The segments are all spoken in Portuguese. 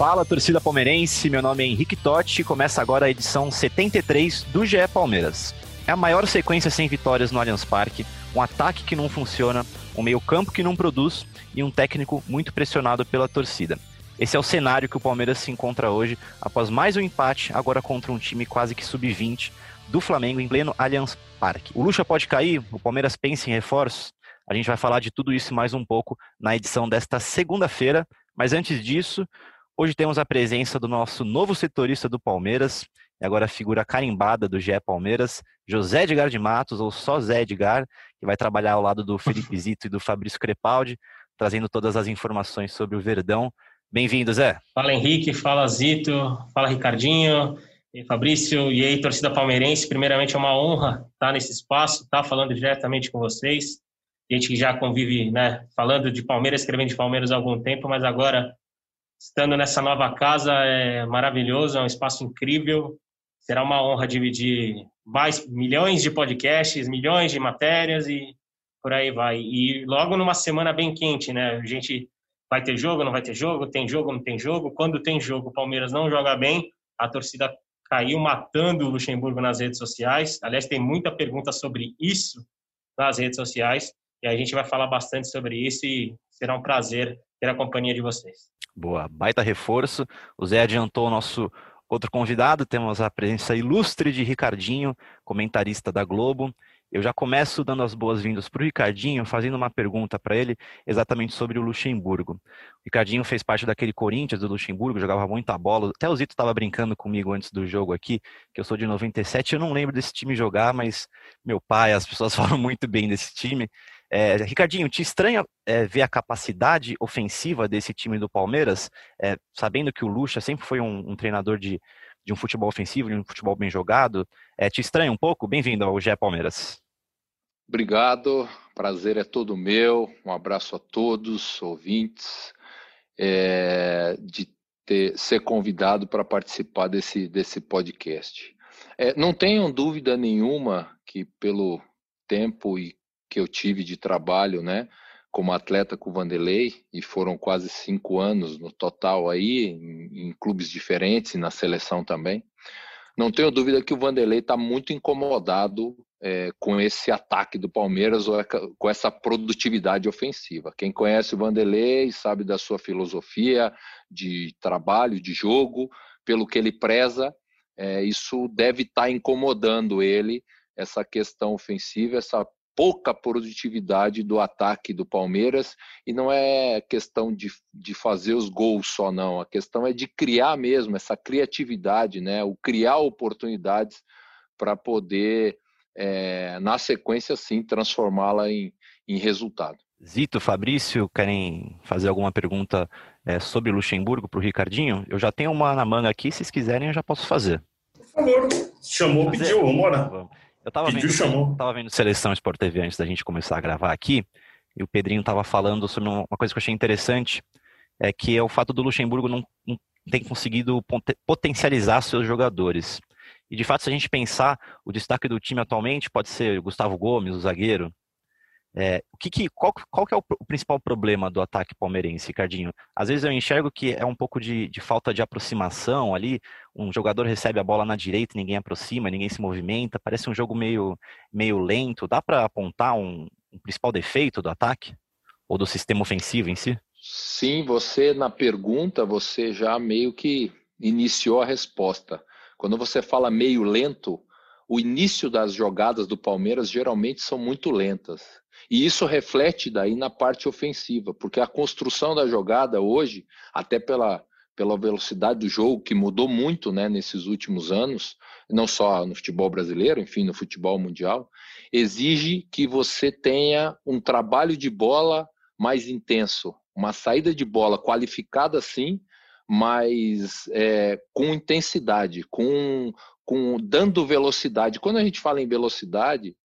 Fala, torcida palmeirense. Meu nome é Henrique Totti e começa agora a edição 73 do GE Palmeiras. É a maior sequência sem vitórias no Allianz Parque, um ataque que não funciona, um meio-campo que não produz e um técnico muito pressionado pela torcida. Esse é o cenário que o Palmeiras se encontra hoje, após mais um empate, agora contra um time quase que sub-20 do Flamengo em pleno Allianz Parque. O Lucha pode cair, o Palmeiras pensa em reforços. A gente vai falar de tudo isso mais um pouco na edição desta segunda-feira, mas antes disso, Hoje temos a presença do nosso novo setorista do Palmeiras, e agora a figura carimbada do GE Palmeiras, José Edgar de Matos, ou só Zé Edgar, que vai trabalhar ao lado do Felipe Zito e do Fabrício Crepaldi, trazendo todas as informações sobre o Verdão. Bem-vindo, Zé. Fala Henrique, fala Zito, fala Ricardinho, e Fabrício, e aí, torcida palmeirense. Primeiramente, é uma honra estar nesse espaço, estar falando diretamente com vocês. A gente que já convive, né, falando de Palmeiras, escrevendo de Palmeiras há algum tempo, mas agora estando nessa nova casa é maravilhoso, é um espaço incrível. Será uma honra dividir mais milhões de podcasts, milhões de matérias e por aí vai. E logo numa semana bem quente, né? A gente vai ter jogo, não vai ter jogo, tem jogo, não tem jogo. Quando tem jogo, o Palmeiras não joga bem, a torcida caiu matando o Luxemburgo nas redes sociais. Aliás, tem muita pergunta sobre isso nas redes sociais e a gente vai falar bastante sobre isso e será um prazer ter a companhia de vocês. Boa, baita reforço. O Zé adiantou o nosso outro convidado, temos a presença ilustre de Ricardinho, comentarista da Globo. Eu já começo dando as boas-vindas para o Ricardinho, fazendo uma pergunta para ele exatamente sobre o Luxemburgo. O Ricardinho fez parte daquele Corinthians do Luxemburgo, jogava muita bola. Até o Zito estava brincando comigo antes do jogo aqui, que eu sou de 97. Eu não lembro desse time jogar, mas meu pai, as pessoas falam muito bem desse time. É, Ricardinho, te estranha é, ver a capacidade ofensiva desse time do Palmeiras, é, sabendo que o Lucha sempre foi um, um, treinador de, de um futebol ofensivo, de um futebol bem jogado? É, te estranha um pouco? Bem-vindo ao GE Palmeiras. Obrigado, prazer é todo meu. Um abraço a todos, ouvintes, é, de ter, ser convidado para participar desse, desse podcast. É, não tenham dúvida nenhuma que, pelo tempo e que eu tive de trabalho, né, como atleta com o Vanderlei, e foram quase cinco anos no total aí, em, em clubes diferentes na seleção também. Não tenho dúvida que o Vanderlei está muito incomodado é, com esse ataque do Palmeiras ou com essa produtividade ofensiva. Quem conhece o Vanderlei sabe da sua filosofia de trabalho, de jogo, pelo que ele preza, é, isso deve estar tá incomodando ele, essa questão ofensiva, essa pouca produtividade do ataque do Palmeiras e não é questão de, de fazer os gols só não, a questão é de criar mesmo essa criatividade, né? O criar oportunidades para poder é, na sequência sim transformá-la em, em resultado. Zito, Fabrício, querem fazer alguma pergunta é, sobre Luxemburgo para o Ricardinho? Eu já tenho uma na manga aqui, se vocês quiserem eu já posso fazer. Por favor, chamou, pediu, vamos embora. Eu tava vendo, chamou. tava vendo Seleção Sport TV antes da gente começar a gravar aqui, e o Pedrinho tava falando sobre uma coisa que eu achei interessante, é que é o fato do Luxemburgo não, não tem conseguido potencializar seus jogadores. E de fato, se a gente pensar, o destaque do time atualmente pode ser o Gustavo Gomes, o zagueiro, é, o que, que qual, qual que é o, o, principal problema do ataque palmeirense, Ricardinho? Às vezes eu enxergo que é um pouco de, de, falta de aproximação ali. Um jogador recebe a bola na direita, ninguém aproxima, ninguém se movimenta. Parece um jogo meio, meio lento. Dá para apontar um, um principal defeito do ataque? Ou do sistema ofensivo em si? Sim, você na pergunta, você já meio que iniciou a resposta. Quando você fala meio lento, o início das jogadas do Palmeiras geralmente são muito lentas. E isso reflete daí na parte ofensiva, porque a construção da jogada hoje, até pela, pela velocidade do jogo, que mudou muito né, nesses últimos anos, não só no futebol brasileiro, enfim, no futebol mundial, exige que você tenha um trabalho de bola mais intenso, uma saída de bola qualificada sim, mas é, com intensidade, com, com dando velocidade. Quando a gente fala em velocidade,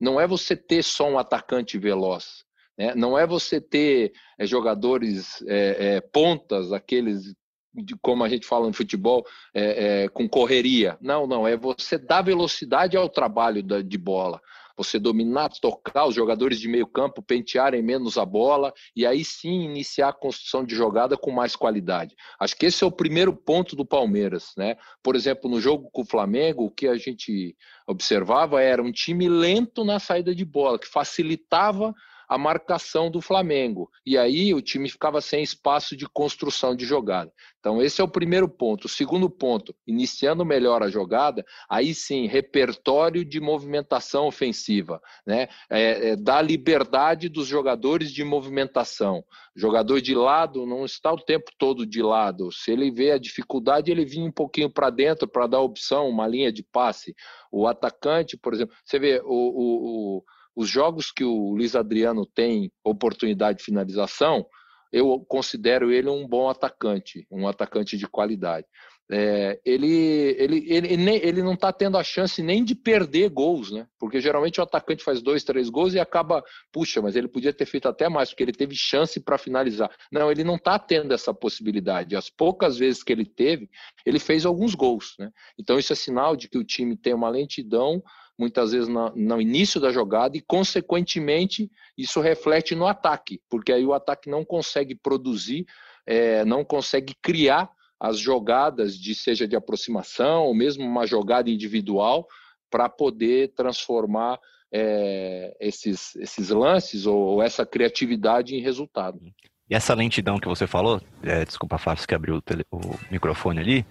não é você ter só um atacante veloz, né? não é você ter é, jogadores é, é, pontas, aqueles de, como a gente fala no futebol, é, é, com correria. Não, não, é você dar velocidade ao trabalho da, de bola você dominar, tocar os jogadores de meio campo, pentearem menos a bola e aí sim iniciar a construção de jogada com mais qualidade. Acho que esse é o primeiro ponto do Palmeiras, né? Por exemplo, no jogo com o Flamengo, o que a gente observava era um time lento na saída de bola, que facilitava a marcação do Flamengo. E aí o time ficava sem espaço de construção de jogada. Então, esse é o primeiro ponto. O segundo ponto, iniciando melhor a jogada, aí sim, repertório de movimentação ofensiva, né? É, é, dá liberdade dos jogadores de movimentação. O jogador de lado não está o tempo todo de lado. Se ele vê a dificuldade, ele vinha um pouquinho para dentro para dar opção, uma linha de passe. O atacante, por exemplo, você vê o, o, o os jogos que o Luiz Adriano tem oportunidade de finalização, eu considero ele um bom atacante, um atacante de qualidade. É, ele, ele, ele, ele não está tendo a chance nem de perder gols, né? Porque geralmente o atacante faz dois, três gols e acaba, puxa, mas ele podia ter feito até mais, porque ele teve chance para finalizar. Não, ele não está tendo essa possibilidade. As poucas vezes que ele teve, ele fez alguns gols, né? Então isso é sinal de que o time tem uma lentidão muitas vezes no, no, início da jogada e, consequentemente, isso reflete no ataque, porque aí o ataque não consegue produzir, é, não consegue criar as jogadas de seja de aproximação ou mesmo uma jogada individual para poder transformar é, esses, esses lances ou, ou, essa criatividade em resultado. E essa lentidão que você falou, é, desculpa, Fábio, que abriu o, tele, o microfone ali,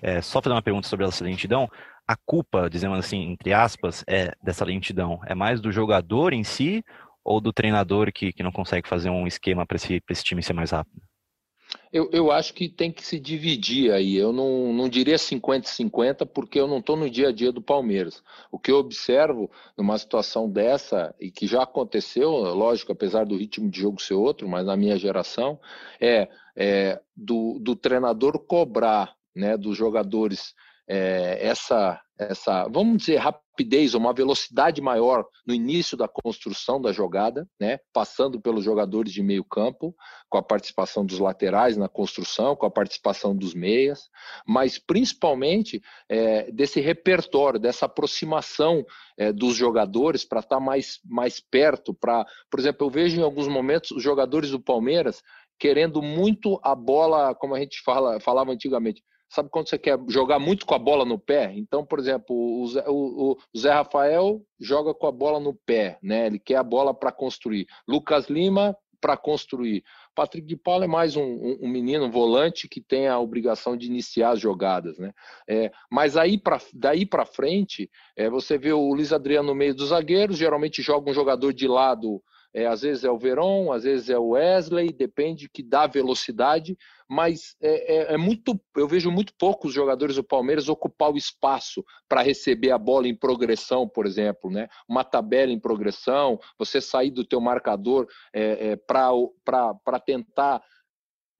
é, só fazer uma pergunta sobre essa lentidão a culpa, dizemos assim, entre aspas, é dessa lentidão? É mais do jogador em si ou do treinador que, que não consegue fazer um esquema para esse, esse time ser mais rápido? Eu, eu acho que tem que se dividir aí. Eu não, não diria 50-50, porque eu não estou no dia a dia do Palmeiras. O que eu observo numa situação dessa, e que já aconteceu, lógico, apesar do ritmo de jogo ser outro, mas na minha geração, é, é do, do treinador cobrar né, dos jogadores é, essa, essa, vamos dizer, rapidez, uma velocidade maior no início da construção da jogada, né, passando pelos jogadores de meio campo, com a participação dos laterais na construção, com a participação dos meias, mas principalmente é, desse repertório, dessa aproximação é, dos jogadores para estar tá mais, mais perto, para, por exemplo, eu vejo em alguns momentos os jogadores do Palmeiras querendo muito a bola, como a gente fala, falava antigamente, Sabe quando você quer jogar muito com a bola no pé? Então, por exemplo, o Zé, o, o Zé Rafael joga com a bola no pé, né? Ele quer a bola para construir. Lucas Lima para construir. Patrick de Paula é mais um, um, um, menino volante que tem a obrigação de iniciar as jogadas, né? É, mas aí pra, daí para frente, é, você vê o Luiz Adriano no meio dos zagueiros, geralmente joga um jogador de lado é, às vezes é o Veron, às vezes é o Wesley, depende que dá velocidade, mas é, é, é muito, eu vejo muito poucos jogadores do Palmeiras ocupar o espaço para receber a bola em progressão, por exemplo, né? Uma tabela em progressão, você sair do teu marcador é, é para tentar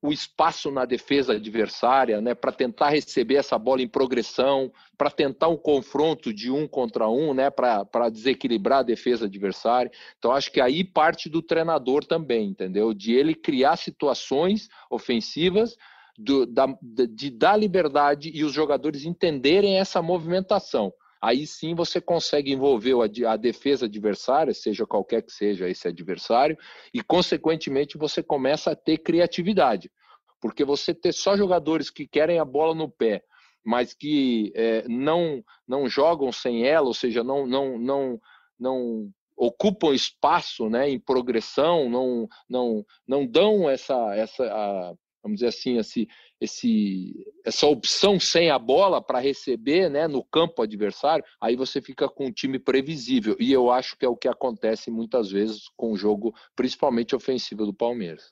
o espaço na defesa adversária, né, para tentar receber essa bola em progressão, para tentar um confronto de um contra um, né, para desequilibrar a defesa adversária. Então, acho que aí parte do treinador também, entendeu? De ele criar situações ofensivas, do, da, de dar liberdade e os jogadores entenderem essa movimentação aí sim você consegue envolver a, defesa adversária, seja qualquer que seja esse adversário, e consequentemente você começa a ter criatividade, porque você ter só jogadores que querem a bola no pé, mas que é, não não jogam sem ela, ou seja, não não não não ocupam espaço, né, em progressão, não não não dão essa essa a, vamos dizer assim, esse, esse, essa opção sem a bola para receber né, no campo adversário, aí você fica com um time previsível. E eu acho que é o que acontece muitas vezes com o jogo, principalmente ofensivo do Palmeiras.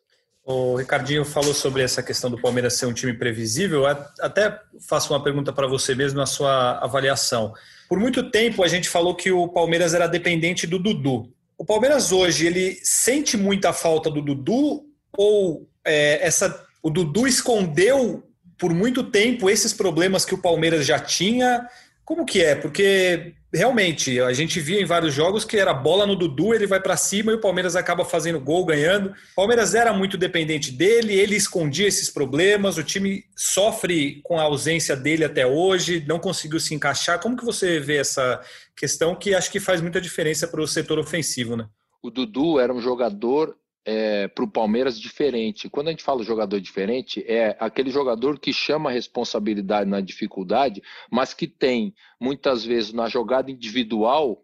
O Ricardinho falou sobre essa questão do Palmeiras ser um time previsível. Até faço uma pergunta para você mesmo, a sua avaliação. Por muito tempo a gente falou que o Palmeiras era dependente do Dudu. O Palmeiras hoje ele sente muita falta do Dudu ou é, essa o Dudu escondeu por muito tempo esses problemas que o Palmeiras já tinha como que é? Porque realmente a gente via em vários jogos que era bola no Dudu, ele vai para cima e o Palmeiras acaba fazendo gol, ganhando. O Palmeiras era muito dependente dele, ele escondia esses problemas, o time sofre com a ausência dele até hoje, não conseguiu se encaixar. Como que você vê essa questão que acho que faz muita diferença para o setor ofensivo, né? O Dudu era um jogador é, para o Palmeiras diferente. Quando a gente fala jogador diferente, é aquele jogador que chama a responsabilidade na dificuldade, mas que tem, muitas vezes, na jogada individual,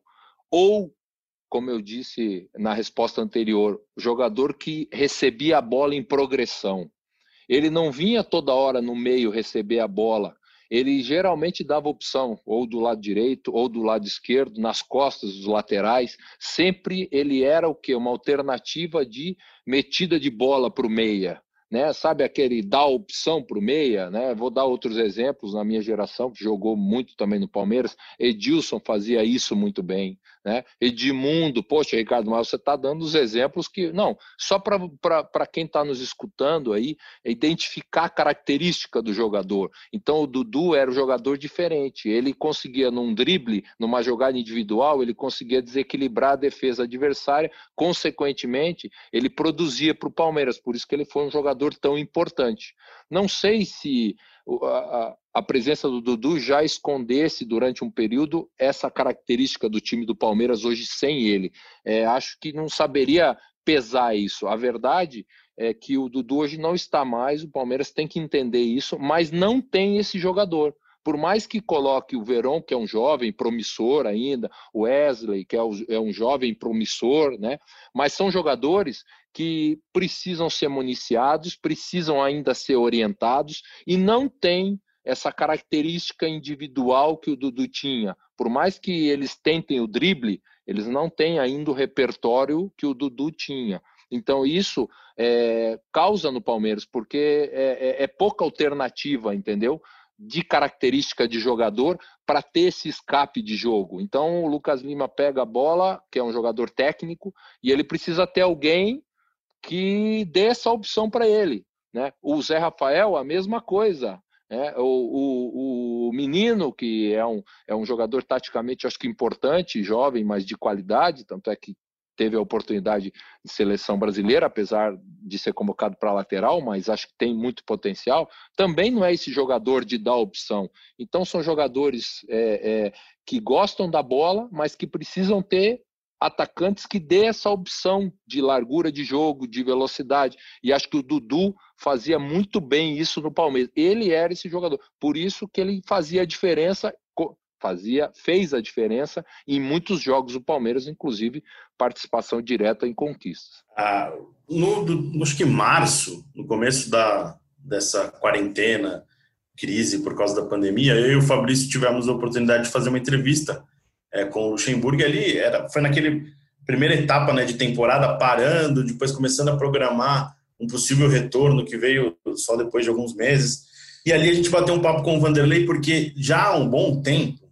ou, como eu disse na resposta anterior, jogador que recebia a bola em progressão. Ele não vinha toda hora no meio receber a bola ele geralmente dava opção ou do lado direito ou do lado esquerdo, nas costas dos laterais. Sempre ele era o que? Uma alternativa de metida de bola para o meia. Né? Sabe aquele dar opção para o meia? Né? Vou dar outros exemplos na minha geração, que jogou muito também no Palmeiras. Edilson fazia isso muito bem. Né? Edmundo, poxa, Ricardo, mas você está dando os exemplos que. Não, só para quem está nos escutando aí, é identificar a característica do jogador. Então, o Dudu era um jogador diferente. Ele conseguia, num drible, numa jogada individual, ele conseguia desequilibrar a defesa adversária. Consequentemente, ele produzia para o Palmeiras, por isso que ele foi um jogador tão importante. Não sei se a, a presença do Dudu já escondesse durante um período essa característica do time do Palmeiras hoje sem ele. É, acho que não saberia pesar isso. A verdade é que o Dudu hoje não está mais, o Palmeiras tem que entender isso, mas não tem esse jogador. Por mais que coloque o Verón, que é um jovem promissor ainda, o Wesley, que é, é um jovem promissor, né? Mas são jogadores que precisam ser municiados, precisam ainda ser orientados e não tem essa característica individual que o Dudu tinha. Por mais que eles tentem o drible, eles não têm ainda o repertório que o Dudu tinha. Então, isso é, causa no Palmeiras, porque é, é, é pouca alternativa, entendeu? De característica de jogador para ter esse escape de jogo. Então, o Lucas Lima pega a bola, que é um jogador técnico, e ele precisa ter alguém que dê essa opção para ele. Né? O Zé Rafael, a mesma coisa. Né? O, o, o, menino, que é um, é um jogador taticamente, acho que importante, jovem, mas de qualidade, tanto é que teve a oportunidade de seleção brasileira, apesar de ser convocado para lateral, mas acho que tem muito potencial. Também não é esse jogador de dar opção. Então, são jogadores é, é, que gostam da bola, mas que precisam ter atacantes que dê essa opção de largura de jogo, de velocidade. E acho que o Dudu fazia muito bem isso no Palmeiras. Ele era esse jogador. Por isso que ele fazia a diferença, fazia, fez a diferença em muitos jogos do Palmeiras, inclusive participação direta em conquistas. Ah, no, no, acho que março, no começo da, dessa quarentena, crise por causa da pandemia, eu e o Fabrício tivemos a oportunidade de fazer uma entrevista é, com o Luxemburgo ali, era, foi naquele primeira etapa né, de temporada, parando, depois começando a programar um possível retorno que veio só depois de alguns meses. E ali a gente bateu um papo com o Vanderlei, porque já há um bom tempo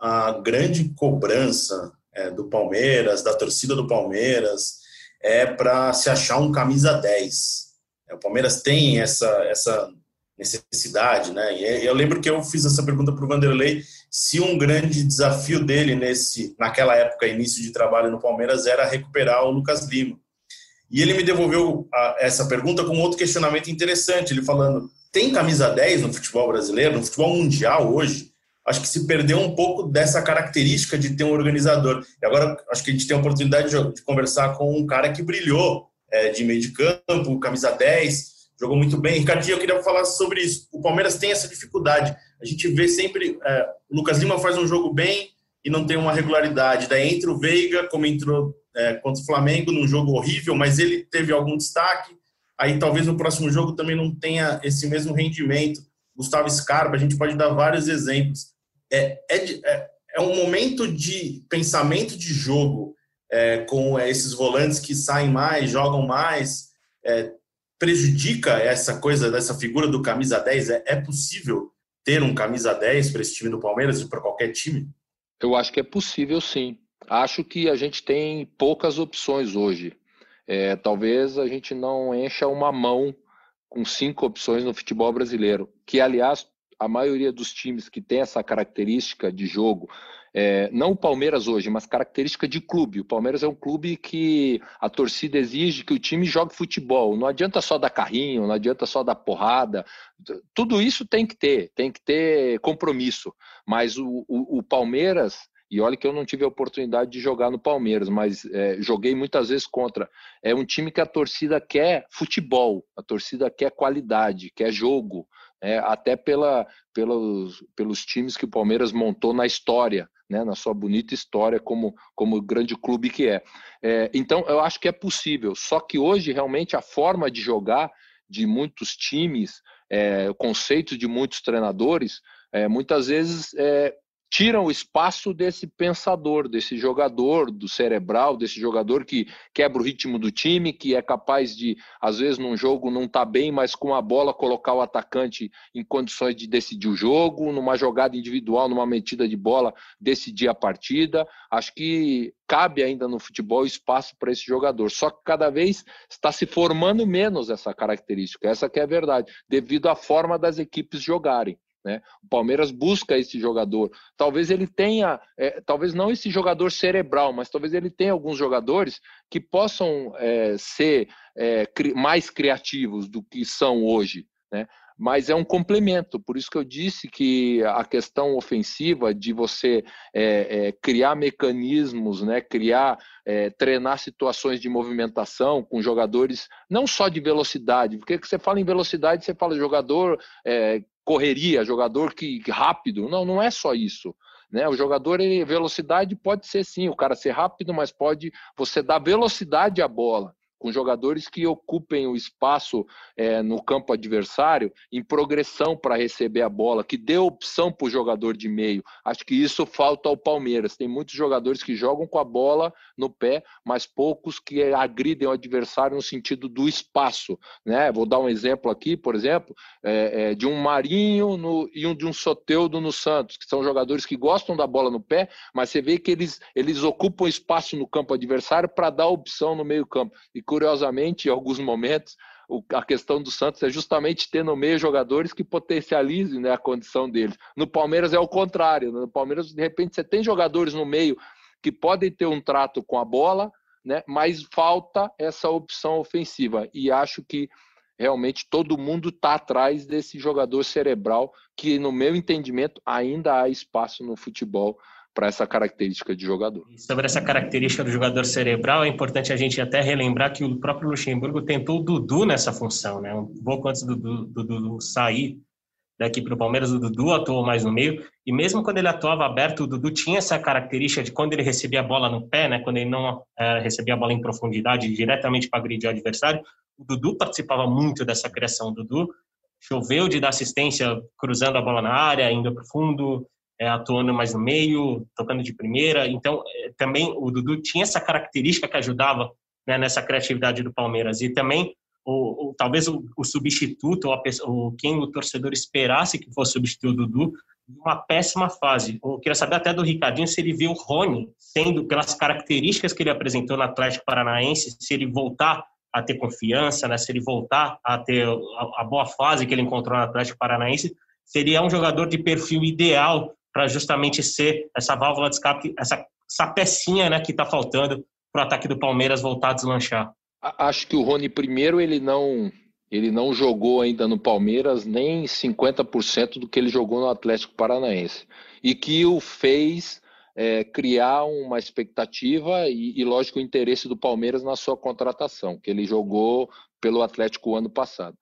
a grande cobrança é, do Palmeiras, da torcida do Palmeiras, é para se achar um camisa 10. É, o Palmeiras tem essa, essa necessidade, né? E eu lembro que eu fiz essa pergunta para o Vanderlei se um grande desafio dele nesse, naquela época, início de trabalho no Palmeiras, era recuperar o Lucas Lima. E ele me devolveu a, essa pergunta com outro questionamento interessante, ele falando: tem camisa 10 no futebol brasileiro, no futebol mundial hoje? Acho que se perdeu um pouco dessa característica de ter um organizador. E agora acho que a gente tem a oportunidade de, de conversar com um cara que brilhou é, de meio de campo, camisa 10, jogou muito bem. Ricardinho, eu queria falar sobre isso. O Palmeiras tem essa dificuldade. A gente vê sempre. É, o Lucas Lima faz um jogo bem e não tem uma regularidade. Daí entra o Veiga, como entrou é, contra o Flamengo, num jogo horrível, mas ele teve algum destaque. Aí talvez no próximo jogo também não tenha esse mesmo rendimento. Gustavo Scarpa, a gente pode dar vários exemplos. É, é, é, é um momento de pensamento de jogo é, com esses volantes que saem mais, jogam mais. É, prejudica essa coisa dessa figura do camisa 10? É, é possível ter um camisa 10 para esse time do Palmeiras e para qualquer time? Eu acho que é possível sim. Acho que a gente tem poucas opções hoje. É, talvez a gente não encha uma mão com cinco opções no futebol brasileiro, que aliás a maioria dos times que tem essa característica de jogo é, não o Palmeiras hoje, mas característica de clube. O Palmeiras é um clube que a torcida exige que o time jogue futebol. Não adianta só dar carrinho, não adianta só dar porrada. Tudo isso tem que ter, tem que ter compromisso. Mas o, o, o Palmeiras, e olha que eu não tive a oportunidade de jogar no Palmeiras, mas é, joguei muitas vezes contra. É um time que a torcida quer futebol, a torcida quer qualidade, quer jogo. É, até pela, pelos, pelos times que o Palmeiras montou na história né, na sua bonita história como, como grande clube que é. é. Então, eu acho que é possível, só que hoje, realmente, a forma de jogar de muitos times, é, o conceito de muitos treinadores, é, muitas vezes é, tiram o espaço desse pensador, desse jogador, do cerebral, desse jogador que quebra o ritmo do time, que é capaz de, às vezes, num jogo não tá bem, mas com a bola colocar o atacante em condições de decidir o jogo, numa jogada individual, numa metida de bola, decidir a partida. Acho que cabe ainda no futebol espaço para esse jogador. Só que cada vez está se formando menos essa característica. Essa que é a verdade, devido à forma das equipes jogarem. Né? O Palmeiras busca esse jogador. Talvez ele tenha, é, talvez não esse jogador cerebral, mas talvez ele tenha alguns jogadores que possam é, ser é, cri mais criativos do que são hoje. Né? Mas é um complemento, por isso que eu disse que a questão ofensiva de você é, é, criar mecanismos, né, criar, é, treinar situações de movimentação com jogadores não só de velocidade, porque você fala em velocidade, você fala jogador correria, jogador que, rápido. Não, não é só isso. Né? O jogador, ele, velocidade pode ser sim, o cara ser rápido, mas pode você dar velocidade à bola com jogadores que ocupem o espaço é, no campo adversário em progressão para receber a bola, que dê opção para o jogador de meio. Acho que isso falta ao Palmeiras. Tem muitos jogadores que jogam com a bola no pé, mas poucos que agridem o adversário no sentido do espaço. Né? Vou dar um exemplo aqui, por exemplo, é, é, de um Marinho no, e um de um Soteudo no Santos, que são jogadores que gostam da bola no pé, mas você vê que eles, eles ocupam espaço no campo adversário para dar opção no meio campo. Curiosamente, em alguns momentos, a questão do Santos é justamente ter no meio jogadores que potencializem né, a condição deles. No Palmeiras é o contrário. Né? No Palmeiras, de repente, você tem jogadores no meio que podem ter um trato com a bola, né, mas falta essa opção ofensiva. E acho que realmente todo mundo está atrás desse jogador cerebral que, no meu entendimento, ainda há espaço no futebol para essa característica de jogador. Sobre essa característica do jogador cerebral, é importante a gente até relembrar que o próprio Luxemburgo tentou o Dudu nessa função, né? Um pouco antes do Dudu sair daqui para o Palmeiras, o Dudu atuou mais no meio, e mesmo quando ele atuava aberto, o Dudu tinha essa característica de quando ele recebia a bola no pé, né? Quando ele não é, recebia a bola em profundidade, diretamente para agredir o adversário, o Dudu participava muito dessa criação. O Dudu choveu de dar assistência cruzando a bola na área, indo para o fundo, é, atuando mais no meio, tocando de primeira. Então, é, também o Dudu tinha essa característica que ajudava né, nessa criatividade do Palmeiras. E também, o, o talvez o, o substituto, ou, ou quem o torcedor esperasse que fosse substituir o Dudu, uma péssima fase. Eu queria saber até do Ricardinho se ele viu o Rony, sendo pelas características que ele apresentou no Atlético Paranaense, se ele voltar a ter confiança, né, se ele voltar a ter a, a boa fase que ele encontrou no Atlético Paranaense, seria um jogador de perfil ideal para justamente ser essa válvula de escape, essa, essa pecinha né, que está faltando para o ataque do Palmeiras voltar a deslanchar. Acho que o Rony primeiro ele não ele não jogou ainda no Palmeiras nem 50% do que ele jogou no Atlético Paranaense e que o fez é, criar uma expectativa e, e, lógico, o interesse do Palmeiras na sua contratação, que ele jogou pelo Atlético ano passado.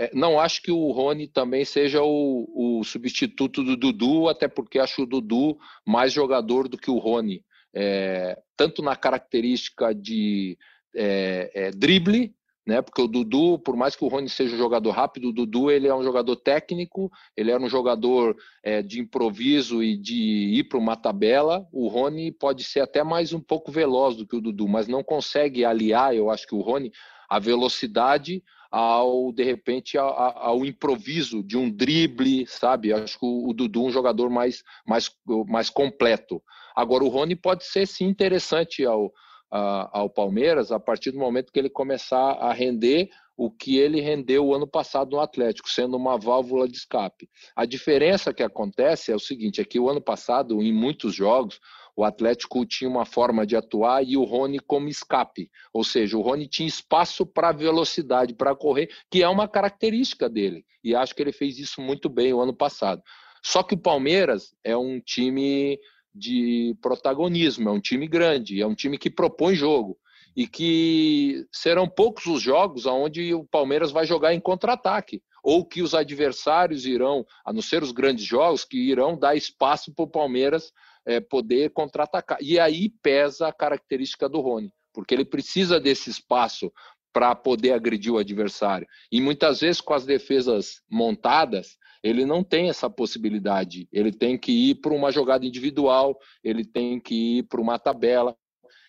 É, não acho que o Rony também seja o, o, substituto do Dudu, até porque acho o Dudu mais jogador do que o Rony, é, tanto na característica de é, é, drible, né? Porque o Dudu, por mais que o Rony seja um jogador rápido, o Dudu ele é um jogador técnico, ele é um jogador é, de improviso e de ir para uma tabela. O Rony pode ser até mais um pouco veloz do que o Dudu, mas não consegue aliar, eu acho que o Rony, a velocidade ao de repente ao, ao, improviso de um drible, sabe? Acho que o, Dudu é um jogador mais, mais, mais completo. Agora o Rony pode ser sim interessante ao, ao Palmeiras a partir do momento que ele começar a render o que ele rendeu o ano passado no Atlético, sendo uma válvula de escape. A diferença que acontece é o seguinte: é que o ano passado, em muitos jogos, o Atlético tinha uma forma de atuar e o Rony como escape, ou seja, o Rony tinha espaço para velocidade, para correr, que é uma característica dele. E acho que ele fez isso muito bem o ano passado. Só que o Palmeiras é um time de protagonismo, é um time grande, é um time que propõe jogo e que serão poucos os jogos onde o Palmeiras vai jogar em contra-ataque ou que os adversários irão, a não ser os grandes jogos, que irão dar espaço para o Palmeiras é, poder contra-atacar. E aí pesa a característica do Rony, porque ele precisa desse espaço para poder agredir o adversário. E muitas vezes, com as defesas montadas, ele não tem essa possibilidade. Ele tem que ir para uma jogada individual, ele tem que ir para uma tabela,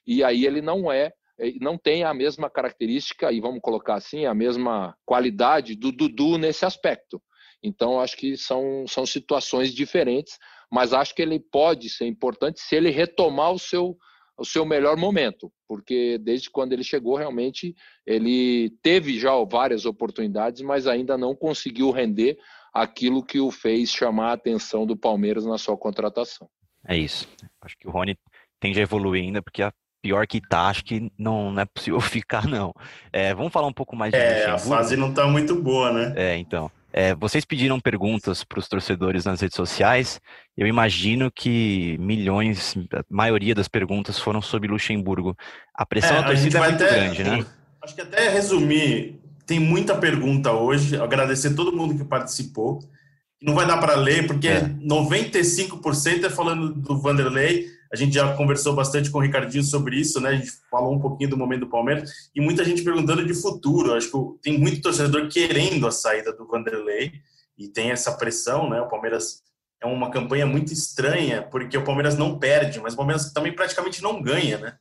e aí ele não é, é, não tem a mesma característica, e vamos colocar assim, a mesma qualidade do Dudu nesse aspecto. Então, acho que são, são situações diferentes, mas acho que ele pode ser importante se ele retomar o seu, o seu melhor momento, porque desde quando ele chegou, realmente, ele teve já várias oportunidades, mas ainda não conseguiu render aquilo que o fez chamar a atenção do Palmeiras na sua contratação. É isso. Acho que o Rony tende a evoluir ainda, porque a pior que tá, acho que não, não é possível ficar, não. É, vamos falar um pouco mais de É, a fase não tá muito boa, né? É, então. É, vocês pediram perguntas para os torcedores nas redes sociais. Eu imagino que milhões, a maioria das perguntas foram sobre Luxemburgo. A pressão é, da torcida é muito até, grande, né? Acho que até resumir tem muita pergunta hoje. Agradecer todo mundo que participou. Não vai dar para ler, porque é. 95% é falando do Vanderlei. A gente já conversou bastante com o Ricardinho sobre isso, né? A gente falou um pouquinho do momento do Palmeiras e muita gente perguntando de futuro. Acho que tem muito torcedor querendo a saída do Vanderlei e tem essa pressão, né? O Palmeiras é uma campanha muito estranha, porque o Palmeiras não perde, mas o Palmeiras também praticamente não ganha, né?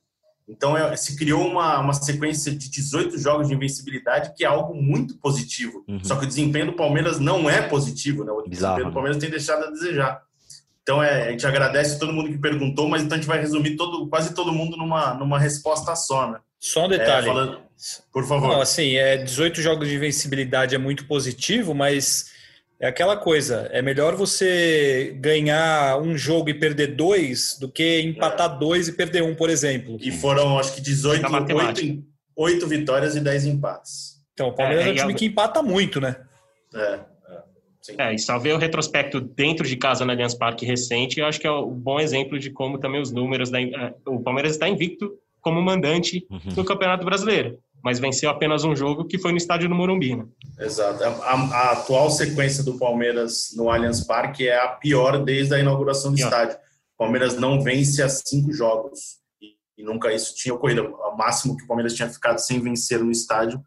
Então, é, se criou uma, uma sequência de 18 jogos de invencibilidade, que é algo muito positivo. Uhum. Só que o desempenho do Palmeiras não é positivo, né? O Bizarro, desempenho do né? Palmeiras tem deixado a desejar. Então, é, a gente agradece todo mundo que perguntou, mas então a gente vai resumir todo, quase todo mundo numa, numa resposta só, né? Só um detalhe. É, falando... Por favor. Não, assim, é, 18 jogos de invencibilidade é muito positivo, mas é aquela coisa, é melhor você ganhar um jogo e perder dois do que empatar é. dois e perder um, por exemplo. E foram, acho que 18, 8, 8 vitórias e 10 empates. Então, o Palmeiras é, é um time que empata muito, né? É. É, e só ver o retrospecto dentro de casa no Allianz Parque recente, eu acho que é um bom exemplo de como também os números da, o Palmeiras está invicto como mandante uhum. do Campeonato Brasileiro mas venceu apenas um jogo que foi no estádio do Morumbi. Né? Exato. A, a, atual sequência do Palmeiras no Allianz Parque é a pior desde a inauguração do pior. estádio. O Palmeiras não vence há cinco jogos e, e, nunca isso tinha ocorrido. O máximo que o Palmeiras tinha ficado sem vencer no estádio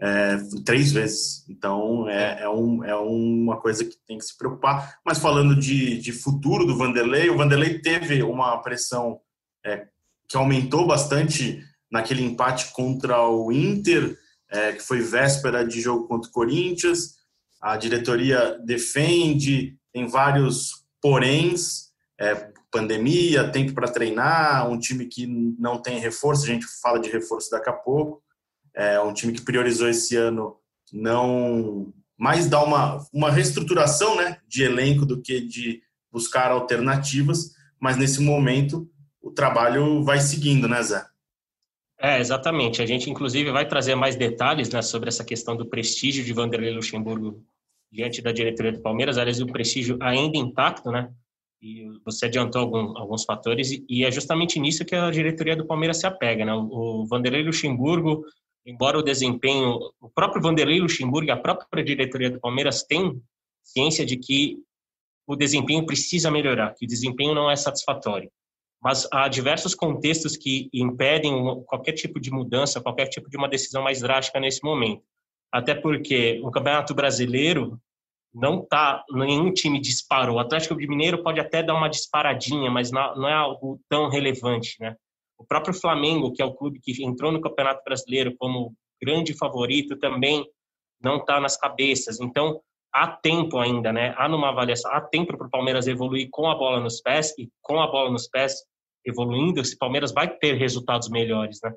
é, três vezes. Então é, é, um, é uma coisa que tem que se preocupar. Mas falando de, de futuro do Vanderlei, o Vanderlei teve uma pressão é, que aumentou bastante naquele empate contra o Inter, é, que foi véspera de jogo contra o Corinthians. A diretoria defende, tem vários poréns, é, pandemia, tempo para treinar, um time que não tem reforço, a gente fala de reforço daqui a pouco, é um time que priorizou esse ano não mais dar uma, uma reestruturação né, de elenco do que de buscar alternativas, mas nesse momento o trabalho vai seguindo, né, Zé? É, exatamente. A gente, inclusive, vai trazer mais detalhes né, sobre essa questão do prestígio de Vanderlei Luxemburgo diante da diretoria do Palmeiras. Aliás, o prestígio ainda intacto, né? E você adiantou algum, alguns fatores, e é justamente nisso que a diretoria do Palmeiras se apega, né? O, o Vanderlei Luxemburgo, embora o desempenho, o próprio Vanderlei Luxemburgo e a própria diretoria do Palmeiras têm ciência de que o desempenho precisa melhorar, que o desempenho não é satisfatório mas há diversos contextos que impedem qualquer tipo de mudança, qualquer tipo de uma decisão mais drástica nesse momento. Até porque o Campeonato Brasileiro não tá, nenhum time disparou. O Atlético de Mineiro pode até dar uma disparadinha, mas não é algo tão relevante, né? O próprio Flamengo, que é o clube que entrou no Campeonato Brasileiro como grande favorito, também não está nas cabeças. Então, há tempo ainda, né? Há numa avaliação, há tempo para o Palmeiras evoluir com a bola nos pés e com a bola nos pés evoluindo, esse Palmeiras vai ter resultados melhores, né?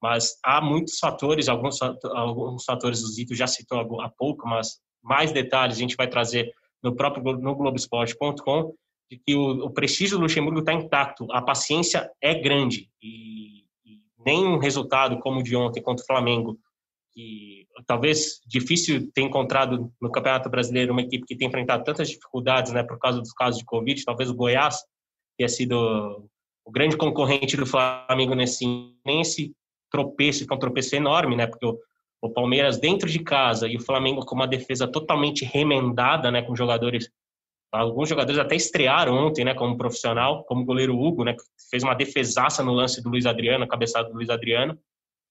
Mas há muitos fatores, alguns, alguns fatores o Zito já citou há pouco, mas mais detalhes a gente vai trazer no próprio no Globoesporte.com de que o, o, prestígio do Luxemburgo está intacto, a paciência é grande e, e nem um resultado como o de ontem contra o Flamengo que talvez difícil ter encontrado no Campeonato Brasileiro uma equipe que tem enfrentado tantas dificuldades, né, por causa dos casos de Covid, talvez o Goiás tenha sido o grande concorrente do Flamengo nesse nem esse tropeço, que é um tropeço enorme, né, porque o, o Palmeiras dentro de casa e o Flamengo com uma defesa totalmente remendada, né, com jogadores alguns jogadores até estrearam ontem, né, como profissional, como o goleiro Hugo, né, que fez uma defesaça no lance do Luiz Adriano, cabeçada do Luiz Adriano.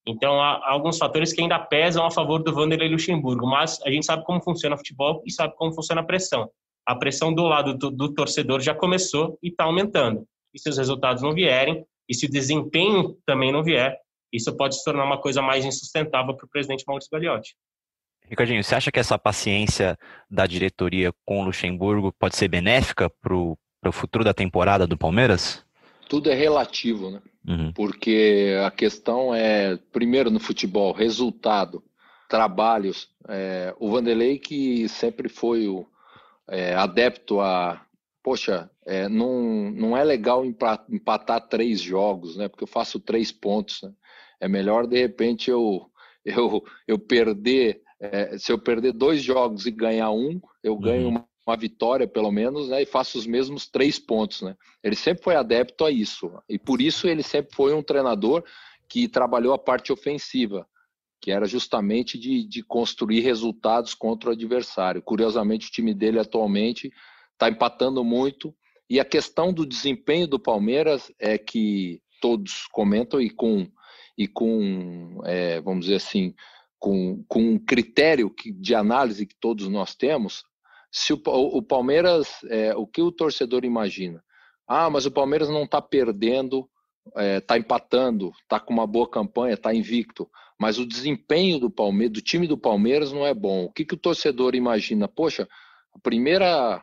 Então, há, alguns fatores que ainda pesam a favor do Vanderlei Luxemburgo, mas a gente sabe como funciona o futebol e sabe como funciona a pressão. A pressão do lado do, do torcedor já começou e está aumentando. E se os resultados não vierem, e se o desempenho também não vier, isso pode se tornar uma coisa mais insustentável para o presidente Maurício Gagliotti. Ricardinho, você acha que essa paciência da diretoria com o Luxemburgo pode ser benéfica para o futuro da temporada do Palmeiras? Tudo é relativo, né? Uhum. Porque a questão é, primeiro no futebol, resultado, trabalhos. É, o Vanderlei que sempre foi o é, adepto a, poxa, é, não, não é legal empatar três jogos, né? Porque eu faço três pontos. Né? É melhor de repente eu eu, eu perder é, se eu perder dois jogos e ganhar um, eu ganho uhum. uma uma vitória, pelo menos, né, e faça os mesmos três pontos. Né? Ele sempre foi adepto a isso, e por isso ele sempre foi um treinador que trabalhou a parte ofensiva, que era justamente de, de construir resultados contra o adversário. Curiosamente, o time dele atualmente está empatando muito, e a questão do desempenho do Palmeiras é que todos comentam e com, e com é, vamos dizer assim, com, com um critério que, de análise que todos nós temos, se o, o Palmeiras, é, o que o torcedor imagina? Ah, mas o Palmeiras não está perdendo, está é, tá empatando, está com uma boa campanha, está invicto. Mas o desempenho do Palmeiras, do time do Palmeiras não é bom. O que, que o torcedor imagina? Poxa, a primeira,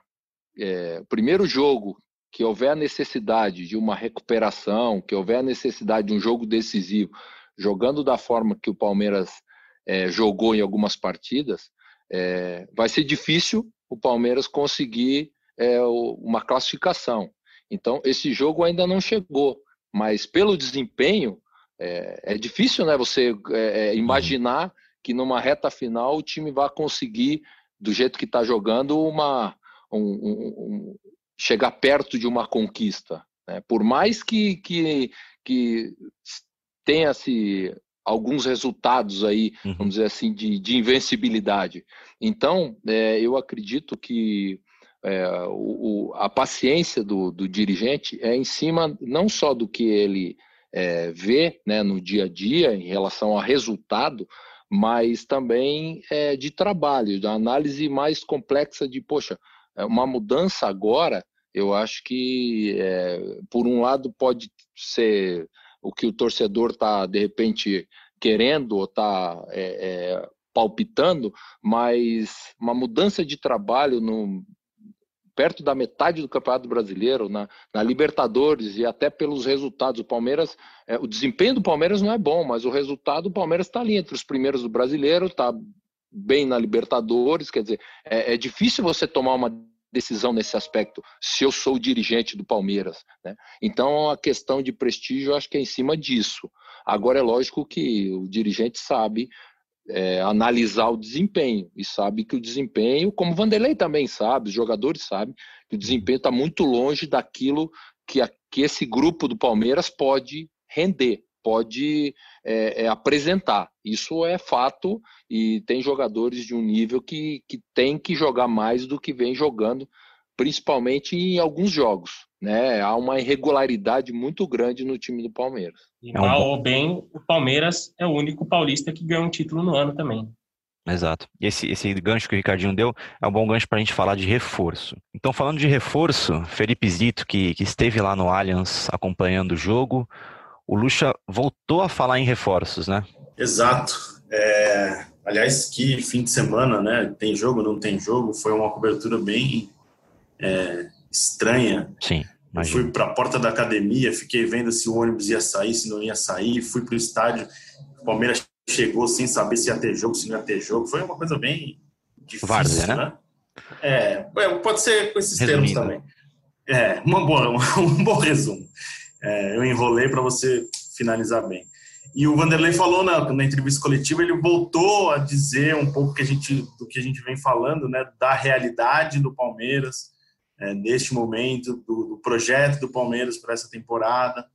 é, o primeiro jogo que houver a necessidade de uma recuperação, que houver a necessidade de um jogo decisivo, jogando da forma que o Palmeiras é, jogou em algumas partidas, é, vai ser difícil o Palmeiras conseguir é, uma classificação. Então, esse jogo ainda não chegou, mas pelo desempenho, é, é difícil né, você é, é imaginar que numa reta final o time vai conseguir, do jeito que está jogando, uma, um, um, um, chegar perto de uma conquista. Né? Por mais que, que, que tenha-se alguns resultados aí, uhum. vamos dizer assim, de, de invencibilidade. Então, é, eu acredito que é, o, a paciência do, do, dirigente é em cima não só do que ele é, vê né, no dia a dia em relação a resultado, mas também é, de trabalho, da análise mais complexa de, poxa, é uma mudança agora, eu acho que, é, por um lado, pode ser o que o torcedor está, de repente, querendo ou está é, é, palpitando, mas uma mudança de trabalho no, perto da metade do Campeonato Brasileiro, na, na Libertadores e até pelos resultados. O Palmeiras, é, o desempenho do Palmeiras não é bom, mas o resultado, o Palmeiras está ali entre os primeiros do Brasileiro, está bem na Libertadores, quer dizer, é, é difícil você tomar uma decisão nesse aspecto, se eu sou o dirigente do Palmeiras. Né? Então, a questão de prestígio, eu acho que é em cima disso. Agora, é lógico que o dirigente sabe é, analisar o desempenho e sabe que o desempenho, como o Vanderlei também sabe, os jogadores sabem, que o desempenho está muito longe daquilo que, a, que esse grupo do Palmeiras pode render pode é, é, apresentar. Isso é fato e tem jogadores de um nível que, que tem que jogar mais do que vem jogando, principalmente em alguns jogos. Né? Há uma irregularidade muito grande no time do Palmeiras. E mal ou bem, o Palmeiras é o único paulista que ganhou um título no ano também. Exato. E esse, esse gancho que o Ricardinho deu é um bom gancho para a gente falar de reforço. Então, falando de reforço, Felipe Zito, que, que esteve lá no Allianz acompanhando o jogo, o Lucha voltou a falar em reforços, né? Exato. É, aliás, que fim de semana, né? Tem jogo, não tem jogo? Foi uma cobertura bem é, estranha. Sim. Eu fui para a porta da academia, fiquei vendo se o ônibus ia sair, se não ia sair, fui para o estádio. O Palmeiras chegou sem saber se ia ter jogo, se não ia ter jogo. Foi uma coisa bem difícil, Várzea, né? né? É, pode ser com esses Resumindo. termos também. É, uma boa, um bom resumo. É, eu enrolei para você finalizar bem. E o Vanderlei falou na, na, entrevista coletiva, ele voltou a dizer um pouco que a gente, do que a gente vem falando, né, da realidade do Palmeiras, é, neste momento, do, do, projeto do Palmeiras para essa temporada.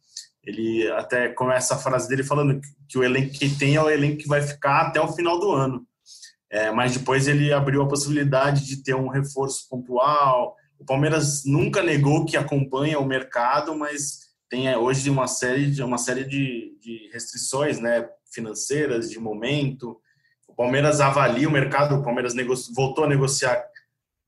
Ele até começa a frase dele falando que, que, o elenco que tem é o elenco que vai ficar até o final do ano. É, mas depois ele abriu a possibilidade de ter um reforço pontual. O Palmeiras nunca negou que acompanha o mercado, mas tem é, hoje uma série de uma série de, de restrições, né, financeiras de momento. O Palmeiras avalia o mercado. O Palmeiras voltou a negociar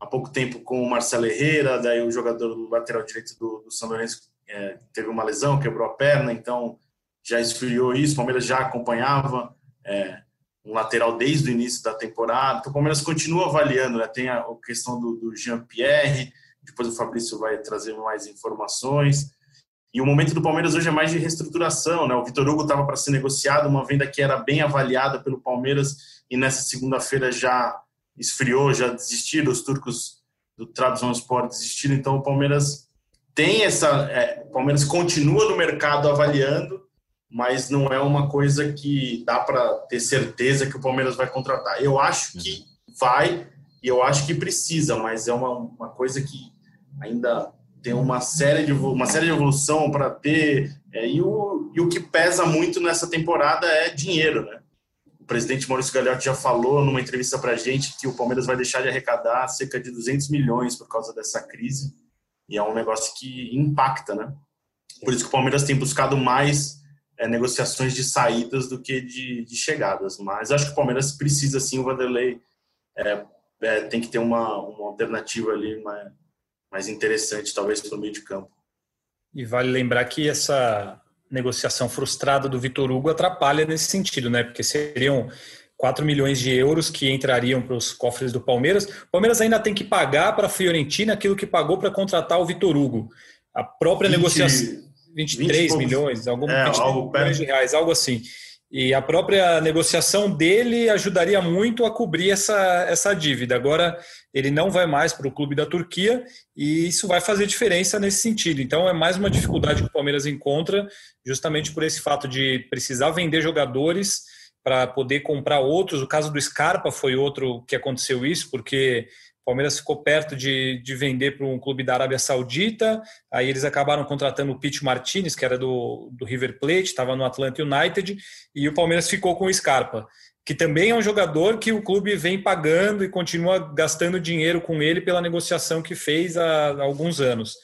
há pouco tempo com o Marcelo Herrera, daí o jogador do lateral direito do, do São Lourenço é, teve uma lesão, quebrou a perna, então já esfriou isso. O Palmeiras já acompanhava é, um lateral desde o início da temporada. Então, o Palmeiras continua avaliando, né? Tem a, a questão do, do Jean-Pierre, depois o Fabrício vai trazer mais informações. E o momento do Palmeiras hoje é mais de reestruturação, né? O Vitor Hugo estava para ser negociado, uma venda que era bem avaliada pelo Palmeiras e nessa segunda-feira já esfriou, já desistiram, os turcos do Trabzonspor desistiram, então o Palmeiras tem essa, é, o Palmeiras continua no mercado avaliando, mas não é uma coisa que dá para ter certeza que o Palmeiras vai contratar. Eu acho que vai e eu acho que precisa, mas é uma, uma coisa que ainda tem uma série de uma série de evolução para ter é, e, o, e o que pesa muito nessa temporada é dinheiro, né? O presidente Maurício Gagliotti já falou numa entrevista para a gente que o Palmeiras vai deixar de arrecadar cerca de 200 milhões por causa dessa crise. E é um negócio que impacta, né? Por isso que o Palmeiras tem buscado mais é, negociações de saídas do que de, de, chegadas. Mas acho que o Palmeiras precisa, sim, o Vanderlei é, é, tem que ter uma, uma alternativa ali mais interessante, talvez, para o meio de campo. E vale lembrar que essa negociação frustrada do Vitor Hugo atrapalha nesse sentido, né? Porque seriam 4 milhões de euros que entrariam para os cofres do Palmeiras. O Palmeiras ainda tem que pagar para a Fiorentina aquilo que pagou para contratar o Vitor Hugo. A própria 20, negociação. 23 20 milhões, algum, é, 23 algo milhões de reais, algo assim. E a própria negociação dele ajudaria muito a cobrir essa, essa dívida. Agora, ele não vai mais para o clube da Turquia e isso vai fazer diferença nesse sentido. Então, é mais uma dificuldade que o Palmeiras encontra, justamente por esse fato de precisar vender jogadores para poder comprar outros. O caso do Scarpa foi outro que aconteceu isso, porque o Palmeiras ficou perto de, de vender para um clube da Arábia Saudita, aí eles acabaram contratando o Pete Martinez, que era do, do River Plate, estava no Atlanta United, e o Palmeiras ficou com o Scarpa, que também é um jogador que o clube vem pagando e continua gastando dinheiro com ele pela negociação que fez há, há alguns anos.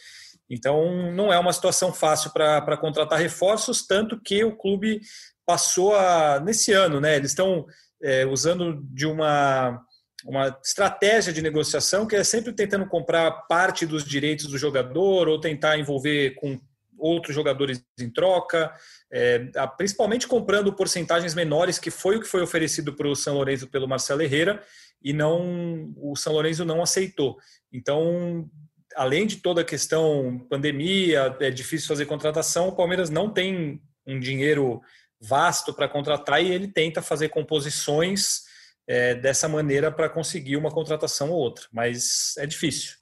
Então, não é uma situação fácil para contratar reforços, tanto que o clube passou a, nesse ano, né? Eles estão é, usando de uma uma estratégia de negociação que é sempre tentando comprar parte dos direitos do jogador ou tentar envolver com outros jogadores em troca, é, principalmente comprando porcentagens menores, que foi o que foi oferecido para o São Lourenço pelo Marcelo Herrera, e não o São Lourenço não aceitou. Então, além de toda a questão pandemia, é difícil fazer contratação, o Palmeiras não tem um dinheiro vasto para contratar e ele tenta fazer composições é, dessa maneira para conseguir uma contratação ou outra, mas é difícil.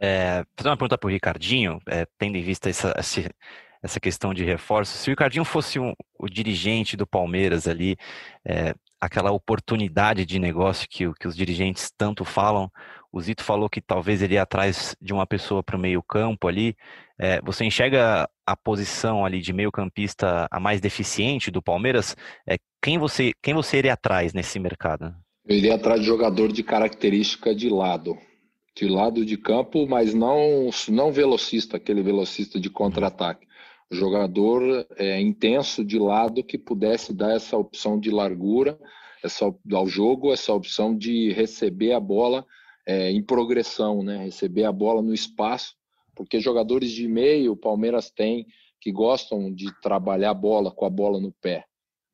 É, fazer uma pergunta para o Ricardinho, é, tendo em vista essa, essa questão de reforço. Se o Ricardinho fosse um, o dirigente do Palmeiras ali, é, aquela oportunidade de negócio que, que os dirigentes tanto falam, o Zito falou que talvez ele ia atrás de uma pessoa para o meio-campo ali. É, você enxerga a posição ali de meio-campista a mais deficiente do Palmeiras? É, quem, você, quem você iria atrás nesse mercado? Eu iria atrás de jogador de característica de lado. De lado de campo, mas não, não velocista, aquele velocista de contra-ataque. Jogador é, intenso de lado que pudesse dar essa opção de largura essa, ao jogo, essa opção de receber a bola é, em progressão, né? receber a bola no espaço, porque jogadores de meio o Palmeiras tem que gostam de trabalhar a bola com a bola no pé.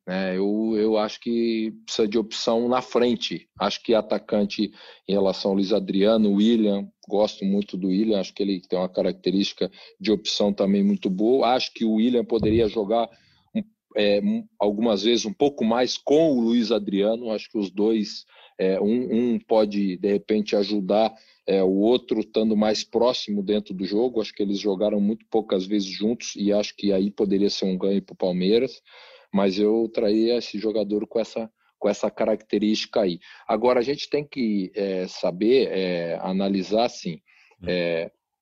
Né? Eu, eu acho que precisa de opção na frente. Acho que atacante em relação ao Luiz Adriano, William, gosto muito do William, acho que ele tem uma característica de opção também muito boa. Acho que o William poderia jogar é, algumas vezes um pouco mais com o Luiz Adriano. Acho que os dois, é, um, um, pode de repente ajudar é, o outro estando mais próximo dentro do jogo. Acho que eles jogaram muito poucas vezes juntos e acho que aí poderia ser um ganho para o Palmeiras mas eu traía esse jogador com essa com essa característica aí. Agora a gente tem que é, saber é, analisar assim.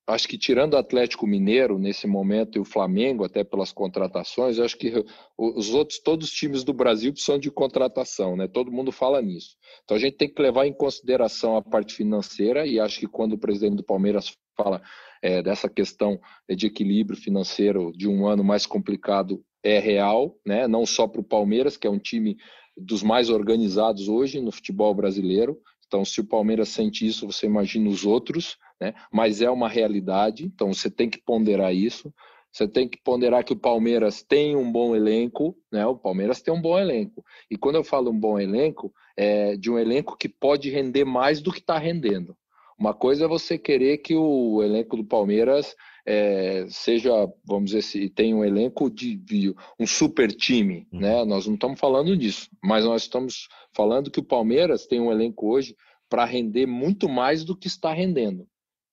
Acho que tirando o Atlético Mineiro nesse momento e o Flamengo até pelas contratações, acho que os outros todos os times do Brasil precisam de contratação, né? Todo mundo fala nisso. Então a gente tem que levar em consideração a parte financeira e acho que quando o presidente do Palmeiras fala é, dessa questão de equilíbrio financeiro de um ano mais complicado, é real, né? não só para o Palmeiras, que é um time dos mais organizados hoje no futebol brasileiro. Então, se o Palmeiras sente isso, você imagina os outros, né? mas é uma realidade, então você tem que ponderar isso. Você tem que ponderar que o Palmeiras tem um bom elenco, né? O Palmeiras tem um bom elenco. E quando eu falo um bom elenco, é de um elenco que pode render mais do que está rendendo. Uma coisa é você querer que o elenco do Palmeiras é, seja, vamos dizer, se tem um elenco de, de um super time, uhum. né? Nós não estamos falando disso, mas nós estamos falando que o Palmeiras tem um elenco hoje para render muito mais do que está rendendo.